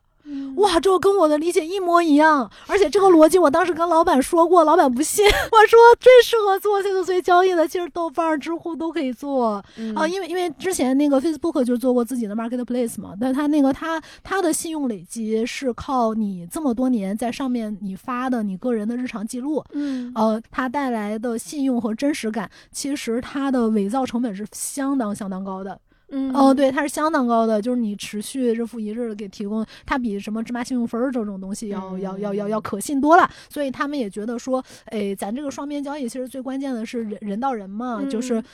哇，这个跟我的理解一模一样，而且这个逻辑我当时跟老板说过，老板不信。[LAUGHS] 我说最适合做 C to C 交易的，其实豆瓣、知乎都可以做。嗯啊，因为因为之前那个 Facebook 就做过自己的 marketplace 嘛，但他那个他他的信用累积是靠你这么多年在上面你发的你个人的日常记录，嗯呃，它带来的信用和真实感，其实它的伪造成本是相当相当高的。嗯哦、对，它是相当高的，就是你持续日复一日的给提供，它比什么芝麻信用分儿这种东西要、要要要要可信多了。所以他们也觉得说，哎，咱这个双边交易其实最关键的是人人到人嘛，就是嗯。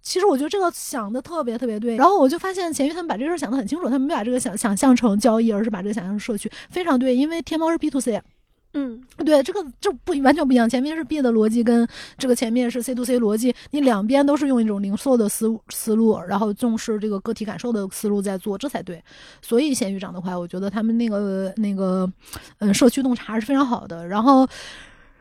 其实我觉得这个想的特别特别对，然后我就发现闲鱼他们把这个事儿想得很清楚，他们没把这个想想象成交易，而是把这个想象成社区，非常对。因为天猫是 B to C，嗯对，这个就不完全不一样。前面是 B 的逻辑，跟这个前面是 C to C 逻辑，你两边都是用一种零售的思思路，然后重视这个个体感受的思路在做，这才对。所以咸鱼长得快，我觉得他们那个那个嗯社区洞察是非常好的。然后，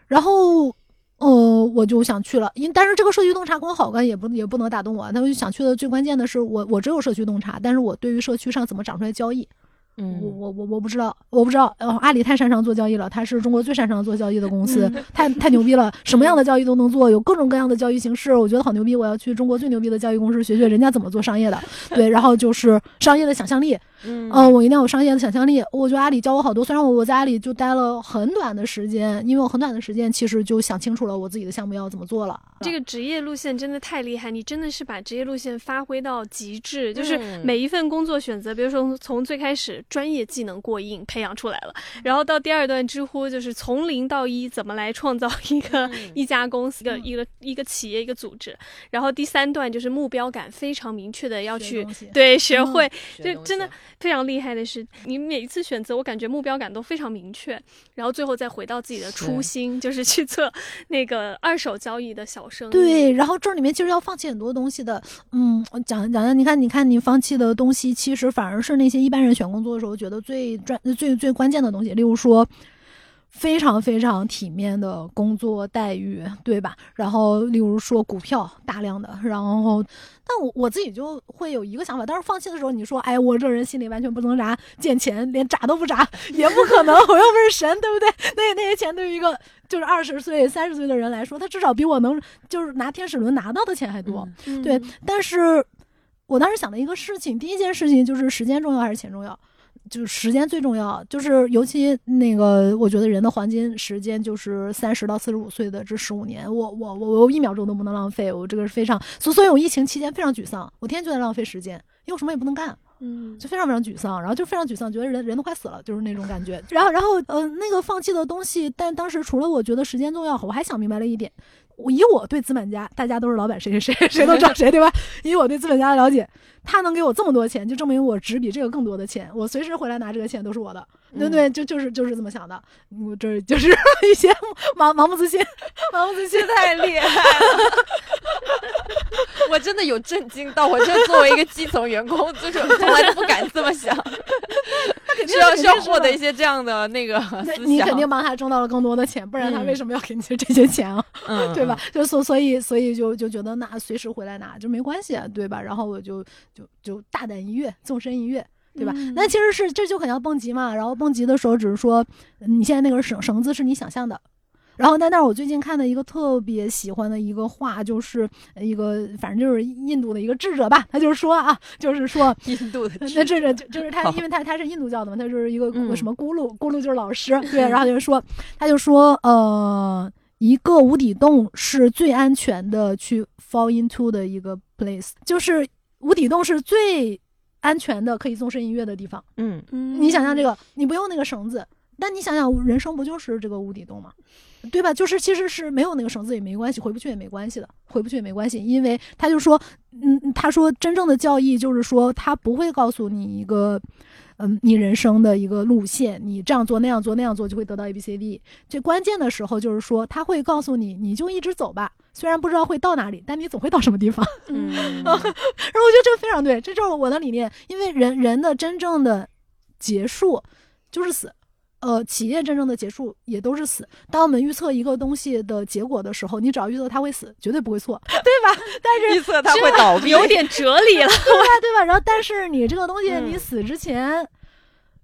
然后。呃，我就想去了，因但是这个社区洞察光好干也不也不能打动我。他们想去的最关键的是我，我只有社区洞察，但是我对于社区上怎么长出来交易，我嗯，我我我我不知道，我不知道。呃，阿里太擅长做交易了，它是中国最擅长做交易的公司，太太牛逼了，什么样的交易都能做，有各种各样的交易形式，我觉得好牛逼。我要去中国最牛逼的交易公司学学人家怎么做商业的。[LAUGHS] 对，然后就是商业的想象力，嗯嗯、我一定要有商业的想象力。我觉得阿里教我好多，虽然我我在阿里就待了很短的时间，因为我很短的时间其实就想清楚了我自己的项目要怎么做了。这个职业路线真的太厉害，你真的是把职业路线发挥到极致，就是嗯每一份工作选择，比如说从从最开始专业技能过硬培养出来了，然后到第二段知乎就是从零到一怎么来创造一个、[LAUGHS] 一家公司、一个一个一个企业、一个组织，然后第三段就是目标感非常明确的要去学对学嗯会，就真的非常厉害的是，你每一次选择，我感觉目标感都非常明确，然后最后再回到自己的初是。心，就是去做 [LAUGHS] 那个二手交易的小生意。对，然后这里面其实要放弃很多东西的。嗯，我讲讲讲，你看，你看，你放弃的东西，其实反而是那些一般人选工作的时候觉得最专、最最关键的东西，例如说。非常非常体面的工作待遇，对吧？然后，例如说股票大量的，然后，但我我自己就会有一个想法，但是放弃的时候，你说，哎，我这人心里完全不挣扎，见钱连眨都不眨，[LAUGHS] 也不可能，我又不是神，对不对？那那些钱对于一个就是二十岁、三十岁的人来说，他至少比我能就是拿天使轮拿到的钱还多。嗯对，但是我当时想的一个事情，第一件事情就是时间重要还是钱重要？就是时间最重要，就是尤其那个，我觉得人的黄金时间就是三十到四十五岁的这十五年，我我我我一秒钟都不能浪费，我这个是非常，所所以我疫情期间非常沮丧，我天天就在浪费时间，因为我什么也不能干。嗯就非常非常沮丧，然后就非常沮丧，觉得人人都快死了，就是那种感觉。然后，然后，呃，那个放弃的东西，但当时除了我觉得时间重要，我还想明白了一点，我以我对资本家，大家都是老板，谁谁谁谁都知道 [LAUGHS] 谁，对吧？以我对资本家的了解，他能给我这么多钱，就证明我值比这个更多的钱，我随时回来拿这个钱都是我的，对不对？就就是就是这么想的。我这就是 [LAUGHS] 一些盲盲目自信，盲目自信。太厉害了！[LAUGHS] 我真的有震惊到，我这作为一个基层员工，就是从来都不敢这么想，需要需要获得一些这样的那个对思想你肯定帮他挣到了更多的钱，不然他嗯为什么要给你这些钱啊？嗯，对吧？就所所以所以就就觉得那随时回来拿就没关系，啊，对吧？然后我就就就大胆一跃，纵身一跃。对吧？嗯那其实是这就很像蹦极嘛。然后蹦极的时候，只是说嗯你现在那根绳绳子是你想象的。然后，但但是我最近看的一个特别喜欢的一个话，就是一个反正就是印度的一个智者吧，他就是说啊，就是说 [LAUGHS] 印度的那智者就就是他，因为他他是印度教的嘛，他就是一个嗯什么咕噜，咕噜就是老师，[LAUGHS] 对，然后就是说，他就说，呃，一个无底洞是最安全的去 fall into 的一个 place，就是无底洞是最安全的可以纵身一跃的地方。嗯你想象这个，你不用那个绳子。但你想想，人生不就是这个无底洞吗？对吧？就是其实是没有那个绳子也没关系，回不去也没关系的，回不去也没关系，因为他就说，嗯，他说真正的教义就是说，他不会告诉你一个，嗯，你人生的一个路线，你这样做那样做那样做就会得到 A B C D。最关键的时候就是说，他会告诉你，你就一直走吧，虽然不知道会到哪里，但你总会到什么地方。嗯，[LAUGHS] 然后我觉得这个非常对，这就是我的理念。因为人人的真正的结束就是死，呃，企业真正的结束也都是死。当我们预测一个东西的结果的时候，你只要预测它会死，绝对不会错，[LAUGHS] 对吧？但是预测它会倒闭，有点哲理了。[LAUGHS] 对吧？对吧？然后，但是你这个东西，嗯你死之前，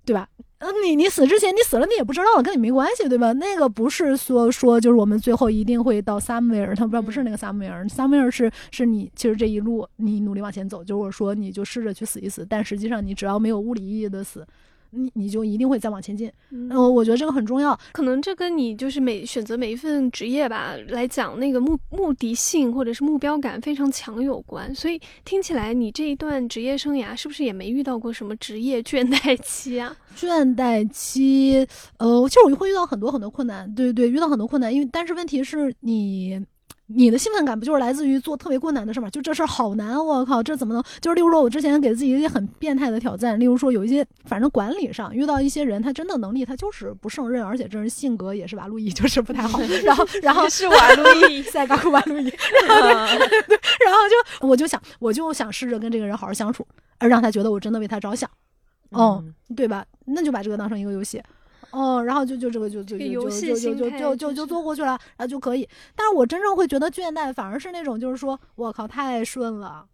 对吧？呃，你你死之前，你死了你也不知道，跟你没关系，对吧？那个不是说说就是我们最后一定会到 somewhere，它不不是那个 somewhere，somewhere 是是你其实这一路你努力往前走，就是说你就试着去死一死，但实际上你只要没有物理意义的死，你你就一定会再往前进。嗯呃，我觉得这个很重要。可能这跟你就是每选择每一份职业吧来讲，那个目目的性或者是目标感非常强有关。所以听起来你这一段职业生涯是不是也没遇到过什么职业倦怠期啊？[LAUGHS] 倦怠期，呃，其实我会遇到很多很多困难，对对，遇到很多困难，因为但是问题是你。你的兴奋感不就是来自于做特别困难的事吗？就这事儿好难，我靠，这怎么能？就是例如说，我之前给自己一些很变态的挑战，例如说有一些，反正管理上遇到一些人，他真的能力他就是不胜任，而且这人性格也是吧路易，就是不太好。[LAUGHS] 然后，然后是瓦路易，[LAUGHS] 塞高瓦路易，嗯 [LAUGHS] 然后就我就想，我就想试着跟这个人好好相处，而让他觉得我真的为他着想。哦，对吧？那就把这个当成一个游戏，哦，然后就就这个就就就这个游戏就就就就就就做过去了，然后就可以。但是我真正会觉得倦怠，反而是那种就是说，我靠，太顺了。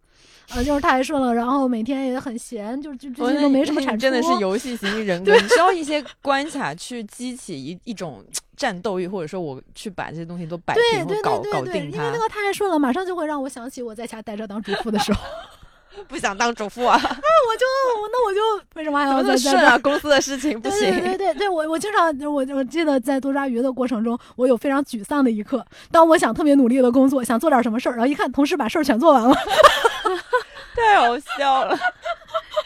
呃，就是太顺了，然后每天也很闲，就就我这些都没什么产出。真的是游戏型人格，你需要一些关卡去激起一一种战斗欲，或者说我去把这些东西都摆平或对对搞搞对对对，定它因为那。个太顺了，马上就会让我想起我在家待着当主妇的时候，[LAUGHS] [LAUGHS] 不想当主妇啊，[LAUGHS] 我就那我就为什么还要在在？公司的事情不对对。对对对，我我经常我我记得在多抓鱼的过程中，我有非常沮丧的一刻。当我想特别努力的工作，想做点什么事儿，然后一看同事把事儿全做完了，[LAUGHS] 太好笑了。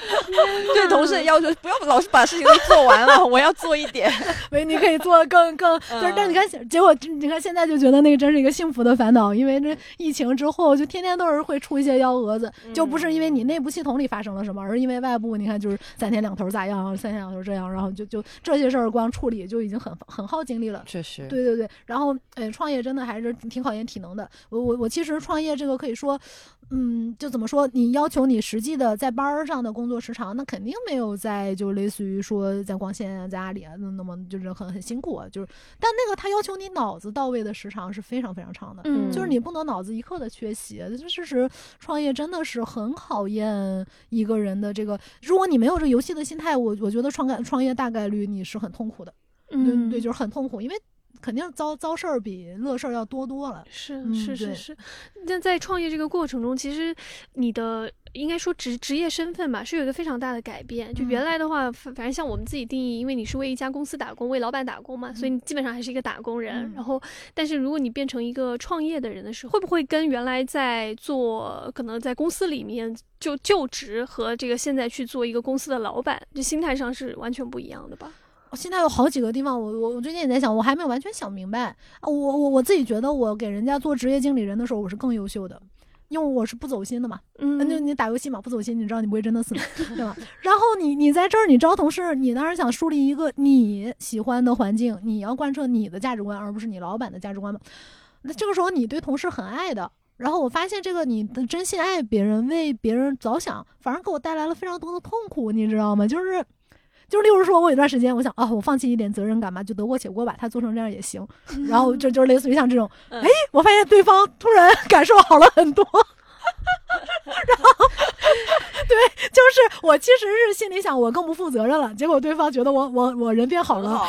[LAUGHS] 对同事的要求，不要老是把事情都做完了，我要做一点。[LAUGHS] 喂，你可以做更更，但是但你看，结果你看现在就觉得那个真是一个幸福的烦恼，因为这疫情之后，就天天都是会出一些幺蛾子，就不是因为你内部系统里发生了什么，而是因为外部，你看就是三天两头咋样，三天两头这样，然后就就这些事儿光处理就已经很很耗精力了。确实，对对对，然后哎，创业真的还是挺考验体能的。我我我其实创业这个可以说，嗯，就怎么说，你要求你实际的在班儿上的工作时长，那肯定没有在就类似于说在光线啊，在阿里啊，那那么就是很很辛苦啊。就是，但那个他要求你脑子到位的时长是非常非常长的。嗯就是你不能脑子一刻的缺席，这事实创业真的是很考验一个人的这个。如果你没有这个游戏的心态，我我觉得创干创业大概率你是很痛苦的。对嗯对，就是很痛苦，因为肯定遭遭事儿比乐事儿要多多了。是嗯是是是，那在创业这个过程中，其实你的应该说职职业身份吧，是有一个非常大的改变。就原嗯来的话，反反正像我们自己定义，因为你是为一家公司打工，为老板打工嘛，所以你基本上还是一个打工人。嗯然后，但是如果你变成一个创业的人的时候，会不会跟原来在做可能在公司里面就就职和这个现在去做一个公司的老板，这心态上是完全不一样的吧？我现在有好几个地方，我我我最近也在想，我还没有完全想明白。啊我我我自己觉得，我给人家做职业经理人的时候，我是更优秀的。因为我是不走心的嘛，嗯，那就你打游戏嘛，不走心，你知道你不会真的死，对吧？然后你你在这儿，你招同事，你当然想树立一个你喜欢的环境，你要贯彻你的价值观，而不是你老板的价值观嘛。那这个时候你对同事很爱的，然后我发现这个你的真心爱别人，为别人着想，反而给我带来了非常多的痛苦，你知道吗？就是。就例如说，我有段时间，我想啊，我放弃一点责任感吧，就得过且过吧，他做成这样也行。然后就就是类似于像这种，嗯哎，我发现对方突然 [LAUGHS] 感受好了很多。然后，对，就是我其实是心里想我更不负责任了，结果对方觉得我我我人变好了，[LAUGHS] 然后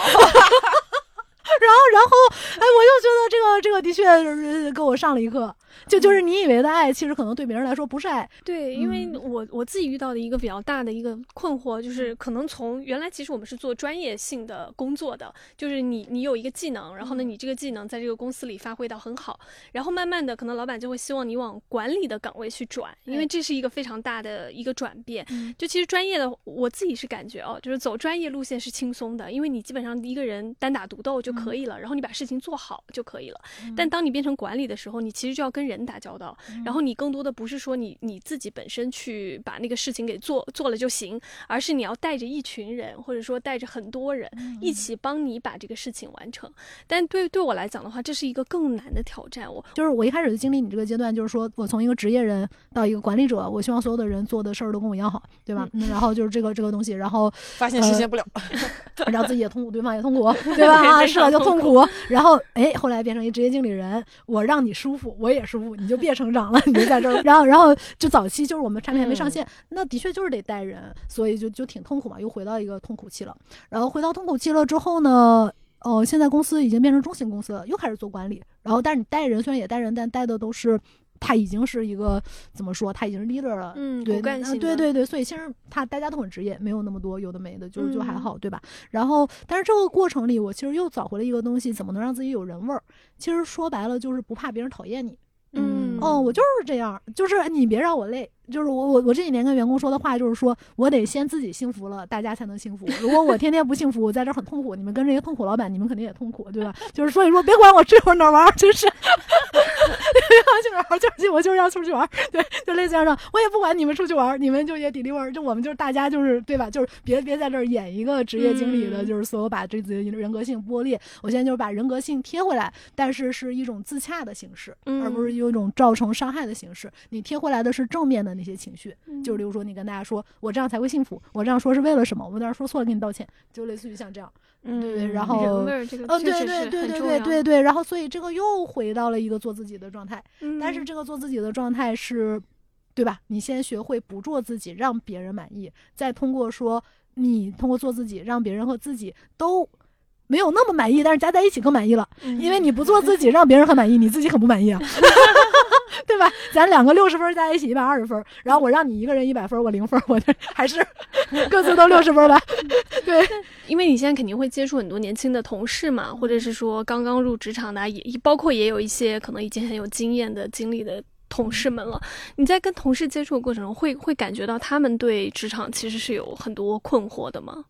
然后哎，我就觉得这个这个的确是给我上了一课。就就是你以为的爱，其实可能对别人来说不是爱。对，因为嗯我我自己遇到的一个比较大的一个困惑，就是可能从原来其实我们是做专业性的工作的，就是你你有一个技能，然后呢，你这个技能在这个公司里发挥到很好，然后慢慢的可能老板就会希望你往管理的岗位去转，因为这是一个非常大的一个转变。嗯就其实专业的我自己是感觉哦，就是走专业路线是轻松的，因为你基本上一个人单打独斗就可以了，然后你把事情做好就可以了。但当你变成管理的时候，你其实就要跟人打交道，然后你更多的不是说你你自己本身去把那个事情给做做了就行，而是你要带着一群人，或者说带着很多人一起帮你把这个事情完成。但对对我来讲的话，这是一个更难的挑战。我就是我一开始就经历你这个阶段，就是说我从一个职业人到一个管理者，我希望所有的人做的事儿都跟我一样好，对吧？嗯、然后就是这个这个东西，然后 [LAUGHS] 发现实现不了，[LAUGHS] [LAUGHS] 然后自己也痛苦，对方也痛苦，对吧？啊，是吧？就痛苦。然后哎，后来变成一职业经理人，我让你舒服，我也舒服，你就别成长了，[LAUGHS] 你就在这儿。然后然后就早期就是我们产品还没上线，那的确就是得带人，所以就就挺痛苦嘛，又回到一个痛苦期了。然后回到痛苦期了之后呢？哦，现在公司已经变成中型公司了，又开始做管理。然后，但是你带人虽然也带人，但带的都是他已经是一个怎么说？他已经是 leader 了。嗯，对，对对对，所以其实他大家都很职业，没有那么多有的没的，就就还嗯好，对吧？然后，但是这个过程里，我其实又找回了一个东西，怎么能让自己有人味儿？其实说白了，就是不怕别人讨厌你。嗯哦，我就是这样，就是你别让我累。就是我我我这几年跟员工说的话，就是说我得先自己幸福了，大家才能幸福。如果我天天不幸福，我在这儿很痛苦，你们跟这些痛苦老板，你们肯定也痛苦，对吧？就是所以说，别管我这会儿哪儿玩儿，[LAUGHS] 就是去哪儿玩儿，就是我就是要出去玩儿，对，就类似这样的。我也不管你们出去玩儿，你们就也 deliver，就我们就是大家就是对吧？就是别别在这儿演一个职业经理的，嗯就是所有把这自己的人格性剥裂。我现在就是把人格性贴回来，但是是一种自洽的形式，嗯而不是有一种造成伤害的形式。你贴回来的是正面的那些情绪，嗯就比如说你跟大家说，我这样才会幸福，我这样说是为了什么？我在这儿说错了，给你道歉，就类似于像这样。嗯对然后嗯这个呃，对对对对对对对，然后所以这个又回到了一个做自己的状态，嗯但是这个做自己的状态是，对吧？你先学会不做自己，让别人满意，再通过说你通过做自己，让别人和自己都没有那么满意，但是加在一起更满意了。因为你不做自己，让别人很满意，你自己很不满意啊，[LAUGHS] 对吧？咱两个六十分加在一起一百二十分，然后我让你一个人一百分，我零分，我这还是各自都六十分吧？对，因为你现在肯定会接触很多年轻的同事嘛，或者是说刚刚入职场的啊，也包括也有一些可能已经很有经验的经历的同事们了。你在跟同事接触的过程中，会会感觉到他们对职场其实是有很多困惑的吗？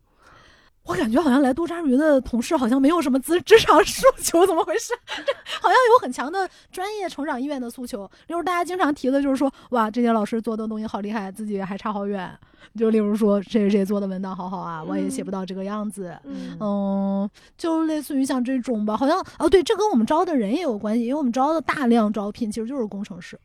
我感觉好像来多抓鱼的同事好像没有什么职 [LAUGHS] 职场诉求，怎么回事？[LAUGHS] 好像有很强的专业成长意愿的诉求。例如大家经常提的就是说，哇，这些老师做的东西好厉害，自己还差好远。就例如说，谁谁谁做的文档好好啊，我也写不到这个样子。嗯嗯，就类似于像这种吧，好像哦，对，这跟我们招的人也有关系，因为我们招的大量招聘其实就是工程师。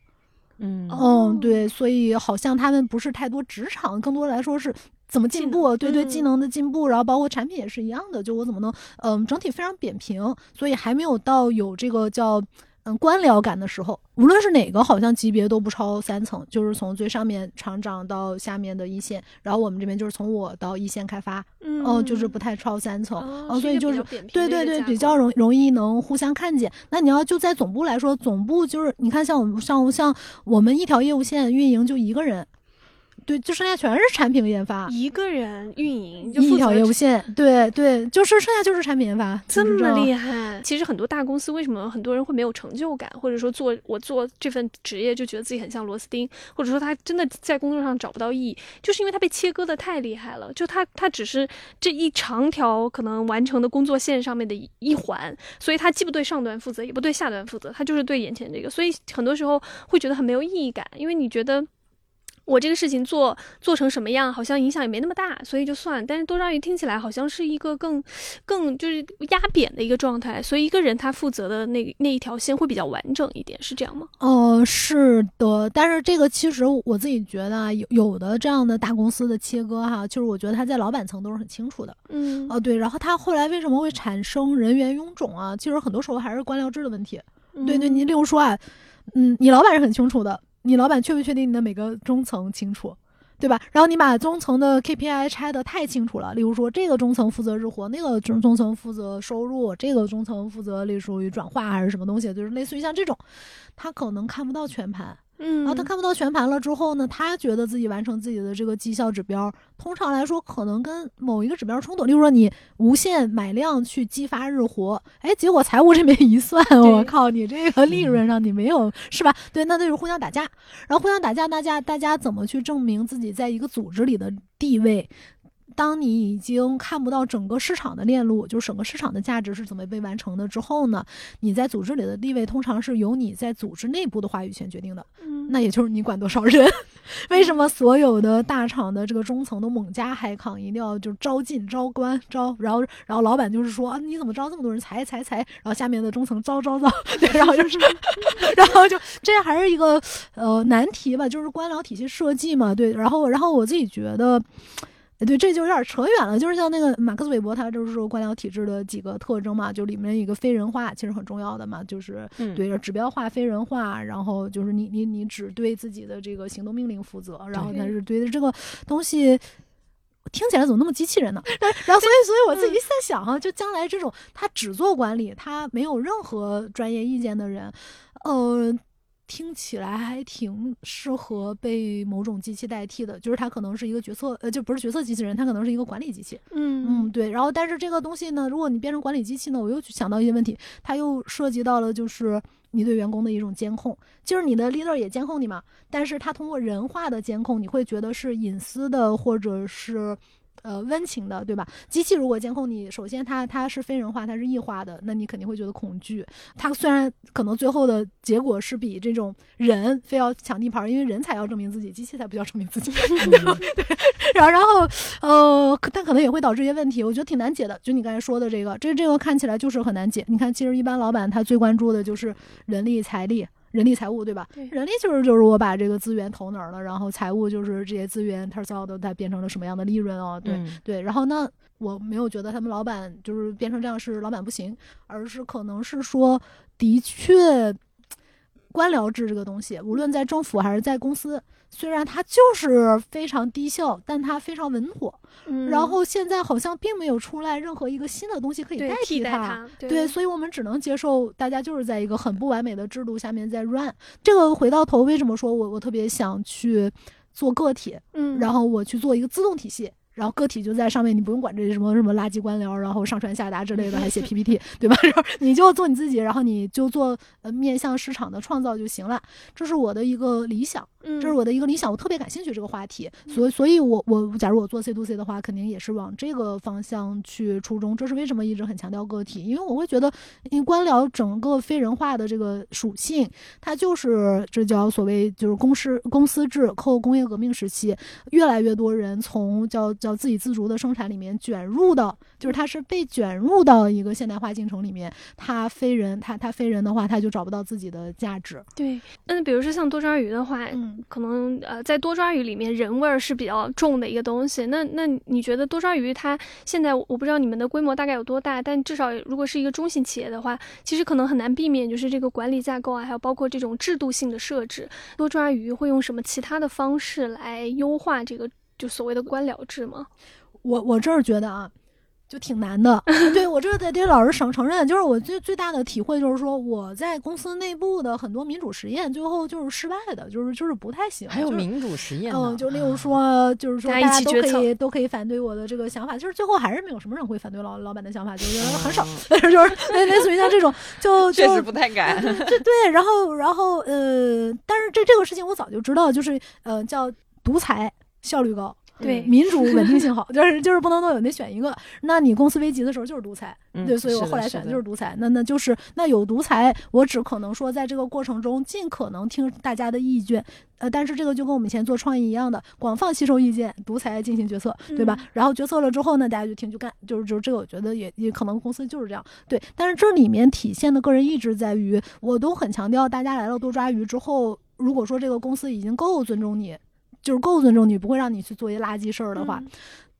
嗯哦嗯，对，所以好像他们不是太多职场，更多来说是怎么进步，对对，嗯技能的进步，然后包括产品也是一样的，就我怎么能，嗯，整体非常扁平，所以还没有到有这个叫。嗯，官僚感的时候，无论是哪个，好像级别都不超三层，就是从最上面厂长到下面的一线，然后我们这边就是从我到一线开发，嗯嗯，就是不太超三层，哦嗯，所以就是对对对，比较容容易能互相看见。那你要就在总部来说，总部就是你看，像我们像像我们一条业务线运营就一个人，对，就剩下全是产品研发，一个人运营就一条业务线，对对，就是剩下就是产品研发，这么。厉害！其实很多大公司为什么很多人会没有成就感，或者说做我做这份职业就觉得自己很像螺丝钉，或者说他真的在工作上找不到意义，就是因为他被切割的太厉害了。就他他只是这一长条可能完成的工作线上面的一一环，所以他既不对上端负责，也不对下端负责，他就是对眼前这个，所以很多时候会觉得很没有意义感，因为你觉得。我这个事情做做成什么样，好像影响也没那么大，所以就算。但是多抓鱼听起来好像是一个更更就是压扁的一个状态，所以一个人他负责的那那一条线会比较完整一点，是这样吗？哦、是的，但是这个其实我自己觉得啊，有有的这样的大公司的切割哈，就是我觉得他在老板层都是很清楚的。嗯哦，对，然后他后来为什么会产生人员臃肿啊？其实很多时候还是官僚制的问题。对对，你例如说啊，嗯，你老板是很清楚的，你老板确不确定你的每个中层清楚？对吧？然后你把中层的 KPI 拆得太清楚了，例如说这个中层负责日活，那个中中层负责收入，这个中层负责隶属于转化还是什么东西，就是类似于像这种，他可能看不到全盘。嗯，然后他看不到全盘了之后呢，他觉得自己完成自己的这个绩效指标，通常来说可能跟某一个指标冲突。例如说你无限买量去激发日活，哎，结果财务这边一算，我靠，你这个利润上你没有是吧？对，那就是互相打架，然后互相打架，大家大家怎么去证明自己在一个组织里的地位？当你已经看不到整个市场的链路，就是整个市场的价值是怎么被完成的之后呢？你在组织里的地位通常是由你在组织内部的话语权决定的。嗯，那也就是你管多少人。[LAUGHS] 为什么所有的大厂的这个中层都猛加海抗，一定要就招进招官招，然后然后老板就是说啊，你怎么招这么多人裁裁裁，然后下面的中层招招招，[LAUGHS] 对，然后就是，[LAUGHS] 然后就这还是一个呃难题吧，就是官僚体系设计嘛，对，然后然后我自己觉得。哎，对，这就有点扯远了。就是像那个马克思韦伯，他就是说官僚体制的几个特征嘛，就里面一个非人化，其实很重要的嘛，就是对着指标化、非人化，然后就是你你你只对自己的这个行动命令负责，然后对他是对这个东西。听起来怎么那么机器人呢？然然后，所以，所以我自己在想哈、就将来这种他只做管理，他没有任何专业意见的人，呃，听起来还挺适合被某种机器代替的，就是它可能是一个决策，呃，就不是决策机器人，它可能是一个管理机器。嗯，嗯对。然后，但是这个东西呢，如果你变成管理机器呢，我又去想到一些问题，它又涉及到了就是你对员工的一种监控，就是你的 leader 也监控你嘛，但是他通过人化的监控，你会觉得是隐私的或者是。呃，温情的，对吧？机器如果监控你，首先它它是非人化，它是异化的，那你肯定会觉得恐惧。它虽然可能最后的结果是比这种人非要抢地盘儿，因为人才要证明自己，机器才不要证明自己。对，[LAUGHS] 然后然后呃，可但可能也会导致一些问题，我觉得挺难解的。就你刚才说的这个，这这个看起来就是很难解。你看，其实一般老板他最关注的就是人力、财力。人力财务对吧？对人力就是就是我把这个资源投哪儿了，然后财务就是这些资源它造的它变成了什么样的利润哦，对、嗯对。然后那，我没有觉得他们老板就是变成这样是老板不行，而是可能是说的确，[TSK] 官僚制这个东西，无论在政府还是在公司，虽然它就是非常低效，但它非常稳妥。嗯然后现在好像并没有出来任何一个新的东西可以代替代它。它，对，所以我们只能接受大家就是在一个很不完美的制度下面在 run。这个回到头，为什么说我我特别想去做个体，嗯，然后我去做一个自动体系，然后个体就在上面，你不用管这些什么什么垃圾官僚，然后上传下达之类的，还写 [LAUGHS] PPT，对吧？[LAUGHS] 然后你就做你自己，然后你就做呃面向市场的创造就行了。这是我的一个理想。嗯这是我的一个理想，我特别感兴趣这个话题，所以所以我我假如我做 C to C 的话，肯定也是往这个方向去初衷。这是为什么一直很强调个体，因为我会觉得，因为官僚整个非人化的这个属性，它就是这叫所谓就是公司公司制后工业革命时期，越来越多人从叫叫自给自足的生产里面卷入到，就是它是被卷入到一个现代化进程里面，它非人，它它非人的话，它就找不到自己的价值。对，那比如说像多抓鱼的话，嗯。可能呃，在多抓鱼里面，人味儿是比较重的一个东西。那那你觉得多抓鱼它现在，我不知道你们的规模大概有多大，但至少如果是一个中型企业的话，其实可能很难避免就是这个管理架构啊，还有包括这种制度性的设置。多抓鱼会用什么其他的方式来优化这个就所谓的官僚制吗？我我这儿觉得啊，就挺难的。[LAUGHS] 对我这得得老实承承认，就是我最最大的体会就是说，我在公司内部的很多民主实验，最后就是失败的，就是就是不太行。就是还有民主实验呢，嗯，就例如说，就是说大大家都可以都可以反对我的这个想法，就是最后还是没有什么人会反对老老板的想法，就是很少，嗯 [LAUGHS] 就是类类似于像这种，就就 [LAUGHS] 确实不太敢。对对，然后然后呃，但是这这个事情我早就知道，就是呃叫独裁效率高。[LAUGHS] 对民主稳定性好，就是就是不能都有，得选一个。那你公司危急的时候就是独裁，嗯对，所以我后来选的的就是独裁。那那就是那有独裁，我只可能说在这个过程中尽可能听大家的意见，呃，但是这个就跟我们以前做创意一样的，广泛吸收意见，独裁进行决策，对吧？嗯然后决策了之后呢，大家就听就干，就是就是这个，我觉得也也可能公司就是这样，对。但是这里面体现的个人意志在于，我都很强调，大家来了多抓鱼之后，如果说这个公司已经够尊重你。就是够尊重你，不会让你去做一些垃圾事儿的话，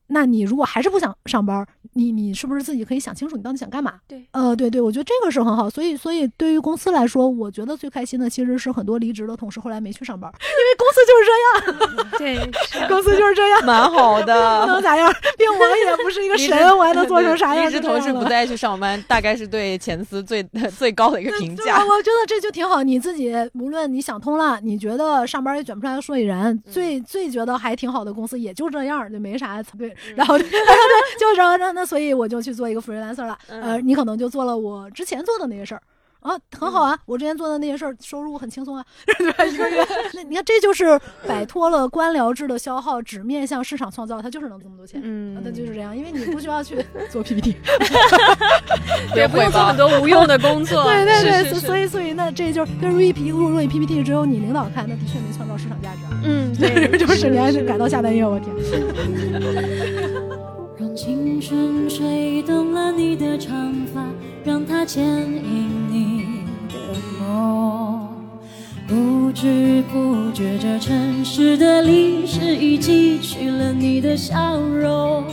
那你如果还是不想上班，你你是不是自己可以想清楚你到底想干嘛？对，呃，对对，我觉得这个是很好。所以所以对于公司来说，我觉得最开心的其实是很多离职的同事后来没去上班，[LAUGHS] 因为公司就是这样，[LAUGHS] 对，是公司就是这样。蛮好 [LAUGHS] 不能的。咋样？并我也不是一个神，我还能做成啥样？离职同事不在。再去上班，大概是对前司最最高的一个评价。我觉得这就挺好。你自己无论你想通了，你觉得上班也卷不出来个所以然，最最觉得还挺好的公司也就这样，就没啥对。然后对，就说那那所以我就去做一个 freelancer 了。呃，你可能就做了我之前做的那些事儿。啊，很好啊！我之前做的那些事儿，收入很轻松啊，[LAUGHS] 对吧？一个月，那你看，这就是摆脱了官僚制的消耗，只面向市场创造，它就是能这么多钱。嗯啊那就是这样，因为你不需要去 [LAUGHS] 做 PPT，也 [LAUGHS] 不用做很多无用的工作。对对对，是是是所以所以那这就是跟如意 P 如果你 PPT 只有你领导看，那的确没创造市场价值啊。嗯，对，就是你还是改到下半夜，我天。让青春吹动了你的长发，让它牵引知不觉，这城市的历史已记取了你的笑容。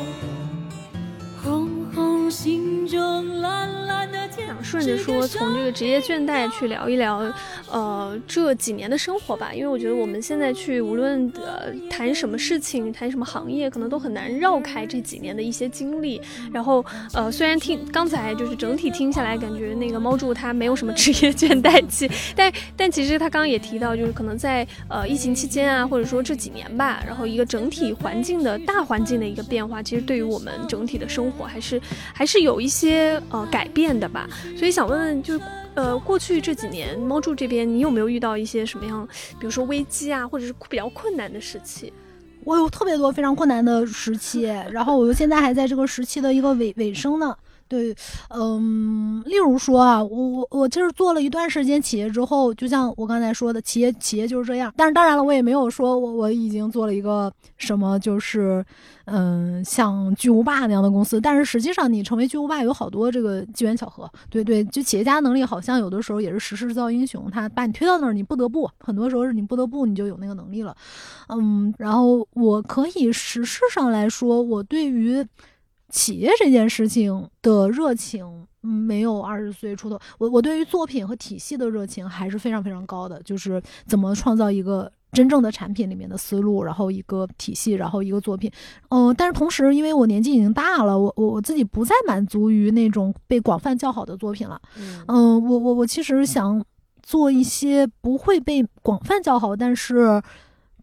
顺着说，从这个职业倦怠去聊一聊，呃，这几年的生活吧。因为我觉得我们现在去无论呃谈什么事情，谈什么行业，可能都很难绕开这几年的一些经历。然后呃，虽然听刚才就是整体听下来，感觉那个猫柱他没有什么 [LAUGHS] 职业倦怠期，但但其实他刚刚也提到，就是可能在呃疫情期间啊，或者说这几年吧，然后一个整体环境的大环境的一个变化，其实对于我们整体的生活还是还是有一些呃改变的吧。所以想问问，就是呃，过去这几年，猫住这边你有没有遇到一些什么样，比如说危机啊，或者是比较困难的时期？我有特别多非常困难的时期，[LAUGHS] 然后我现在还在这个时期的一个尾尾声呢。对，嗯，例如说啊，我我我就是做了一段时间企业之后，就像我刚才说的，企业企业就是这样。但是当然了，我也没有说我我已经做了一个什么，就是嗯，像巨无霸那样的公司。但是实际上，你成为巨无霸有好多这个机缘巧合。对对，就企业家能力好像有的时候也是时势造英雄，他把你推到那儿，你不得不，很多时候是你不得不，你就有那个能力了。嗯，然后我可以实事上来说，我对于企业这件事情的热情，嗯，没有二十岁出头。我我对于作品和体系的热情还是非常非常高的，就是怎么创造一个真正的产品里面的思路，然后一个体系，然后一个作品。嗯、但是同时，因为我年纪已经大了，我我我自己不再满足于那种被广泛叫好的作品了。嗯嗯，我我我其实想做一些不会被广泛叫好，但是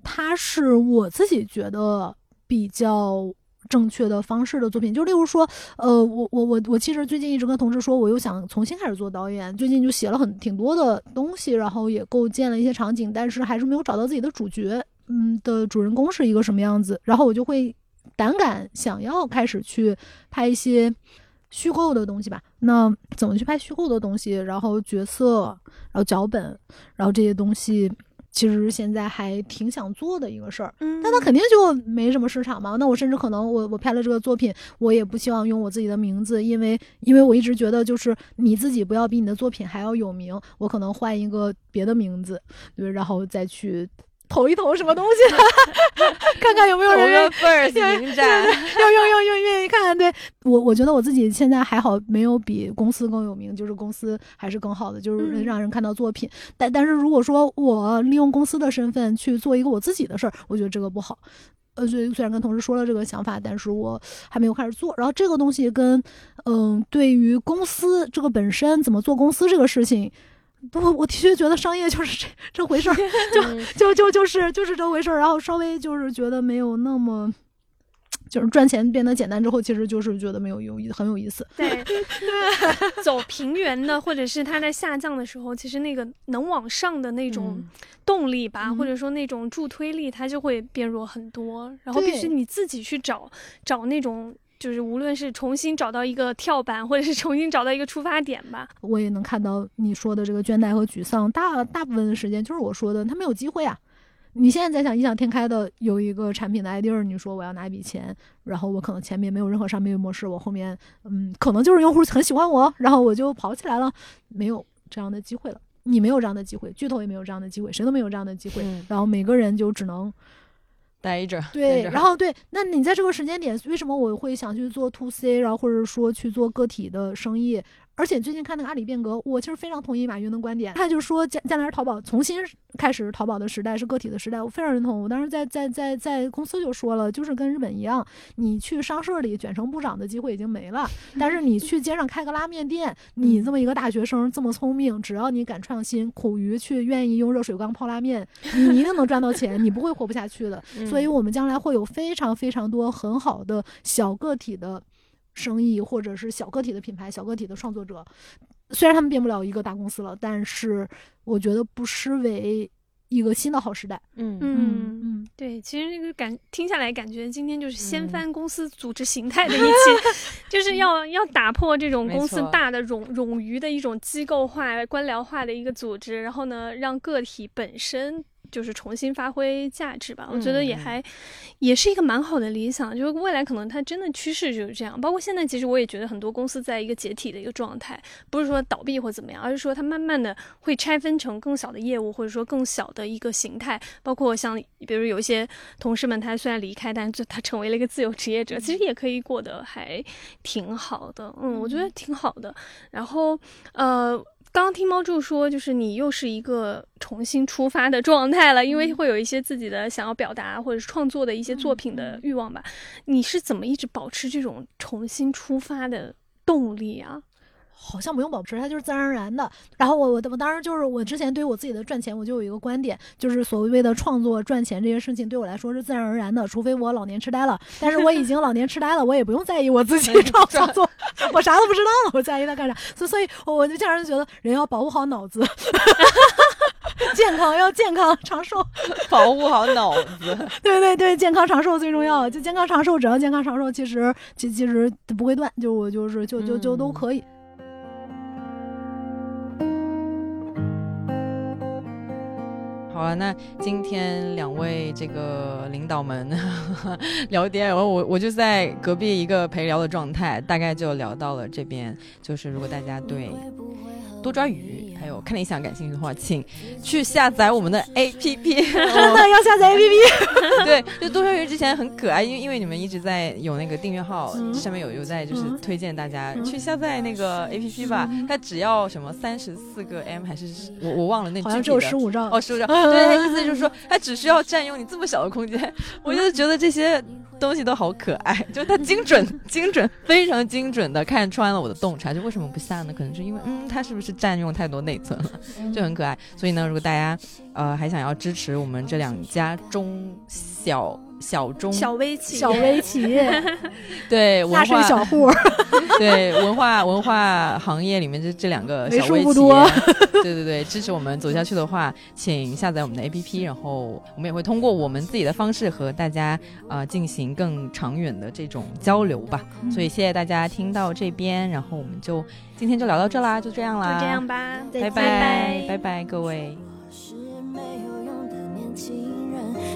它是我自己觉得比较正确的方式的作品。就例如说，呃，我我我我其实最近一直跟同事说，我又想重新开始做导演，最近就写了很挺多的东西，然后也构建了一些场景，但是还是没有找到自己的主角，嗯的主人公是一个什么样子，然后我就会胆敢想要开始去拍一些。虚构的东西吧，那怎么去拍虚构的东西？然后角色，然后脚本，然后这些东西，其实现在还挺想做的一个事儿。嗯但它肯定就没什么市场嘛。那我甚至可能我我拍了这个作品，我也不希望用我自己的名字，因为因为我一直觉得就是你自己不要比你的作品还要有名，我可能换一个别的名字，对，然后再去投一投什么东西，[LAUGHS] 看看有没有人愿意要要要要愿意看，对我我觉得我自己现在还好，没有比公司更有名，就是公司还是更好的，就是嗯让人看到作品。但但是如果说我利用公司的身份去做一个我自己的事儿，我觉得这个不好。呃，虽虽然跟同事说了这个想法，但是我还没有开始做。然后这个东西跟嗯、对于公司这个本身怎么做公司这个事情。不，我的确觉得商业就是这这回事儿，就就就就是就是这回事儿，然后稍微就是觉得没有那么，就是赚钱变得简单之后，其实就是觉得没有有意很有意思。对对 [LAUGHS] 走平原的，或者是它在下降的时候，其实那个能往上的那种动力吧，嗯或者说那种助推力，它就会变弱很多。然后必须你自己去找找那种，就是无论是重新找到一个跳板，或者是重新找到一个出发点吧。我也能看到你说的这个倦怠和沮丧，大大部分的时间就是我说的，他没有机会啊。你现在在想异想天开的有一个产品的 idea，你说我要拿一笔钱，然后我可能前面没有任何商业模式，我后面嗯，可能就是用户很喜欢我，然后我就跑起来了，没有这样的机会了。你没有这样的机会，巨头也没有这样的机会，谁都没有这样的机会。嗯然后每个人就只能待着。对，然后对，那你在这个时间点，为什么我会想去做 to C，然后或者说去做个体的生意？而且最近看那个阿里变革，我其实非常同意马云的观点，他就说将将来是淘宝重新开始淘宝的时代，是个体的时代，我非常认同。我当时在在在在公司就说了，就是跟日本一样，你去商社里卷成部长的机会已经没了，[LAUGHS] 但是你去街上开个拉面店，你这么一个大学生这么聪明，只要你敢创新，苦于去愿意用热水缸泡拉面，你一定能赚到钱，你不会活不下去的。[LAUGHS] 所以我们将来会有非常非常多很好的小个体的生意，或者是小个体的品牌、小个体的创作者。虽然他们变不了一个大公司了，但是我觉得不失为一个新的好时代。嗯嗯嗯，对，其实那个感听下来，感觉今天就是掀翻公司组织形态的一期，[LAUGHS] 就是要要打破这种公司大的冗冗余的一种机构化、官僚化的一个组织，然后呢，让个体本身。就是重新发挥价值吧，我觉得也嗯还也是一个蛮好的理想。就是未来可能它真的趋势就是这样，包括现在，其实我也觉得很多公司在一个解体的一个状态，不是说倒闭或怎么样，而是说它慢慢的会拆分成更小的业务，或者说更小的一个形态。包括像比如有一些同事们，他虽然离开，但是就他成为了一个自由职业者，其实也可以过得还挺好的。嗯，我觉得挺好的。然后呃。刚刚听猫柱说，就是你又是一个重新出发的状态了，因为会有一些自己的想要表达或者是创作的一些作品的欲望吧。你是怎么一直保持这种重新出发的动力啊？好像不用保持，它就是自然而然的。然后我我我当时就是我之前对于我自己的赚钱，我就有一个观点，就是所谓的创作赚钱这些事情对我来说是自然而然的，除非我老年痴呆了。但是我已经老年痴呆了，我也不用在意我自己创 [LAUGHS] 创作，我啥都不知道了，我在意它干啥？所所以我我就经常觉得人要保护好脑子。[LAUGHS] 健康要健康长寿，保护好脑子。[LAUGHS] 对对对，健康长寿最重要。就健康长寿，只要健康长寿，其实其其实不会断，就我就是就就就都可以。好了，那今天两位这个领导们 [LAUGHS] 聊天，然后我我就在隔壁一个陪聊的状态，大概就聊到了这边。就是如果大家对多抓鱼还有看理想感兴趣的话，请去下载我们的 APP。[LAUGHS] 真的要下载 [LAUGHS] APP。[LAUGHS] 对，就多抓鱼之前很可爱，因为因为你们一直在有那个订阅号，嗯上面有有在就是嗯推荐大家嗯去下载那个 APP 吧。它只要什么三十四个 M 还是我我忘了那好像只有具体的十五兆。哦，十五兆？对，他意思就是说，它只需要占用你这么小的空间。我就觉得这些东西都好可爱，[LAUGHS] 就是它精准、[LAUGHS] 精准、非常精准的看穿了我的洞察。就为什么不下呢？可能是因为，嗯，它是不是占用太多内存了，就很可爱。所以呢，如果大家呃还想要支持我们这两家中小小中小微企业，小微企业，[LAUGHS] 对文化。小户，[LAUGHS] 对文化文化行业里面这这两个为小微企数不多。[LAUGHS] 业，对对对，支持我们走下去的话，请下载我们的 APP，然后我们也会通过我们自己的方式和大家呃进行更长远的这种交流吧。所以谢谢大家听到这边，然后我们就今天就聊到这啦，就这样啦，就这样，吧，拜拜拜拜。拜各位。是没有用的年轻人，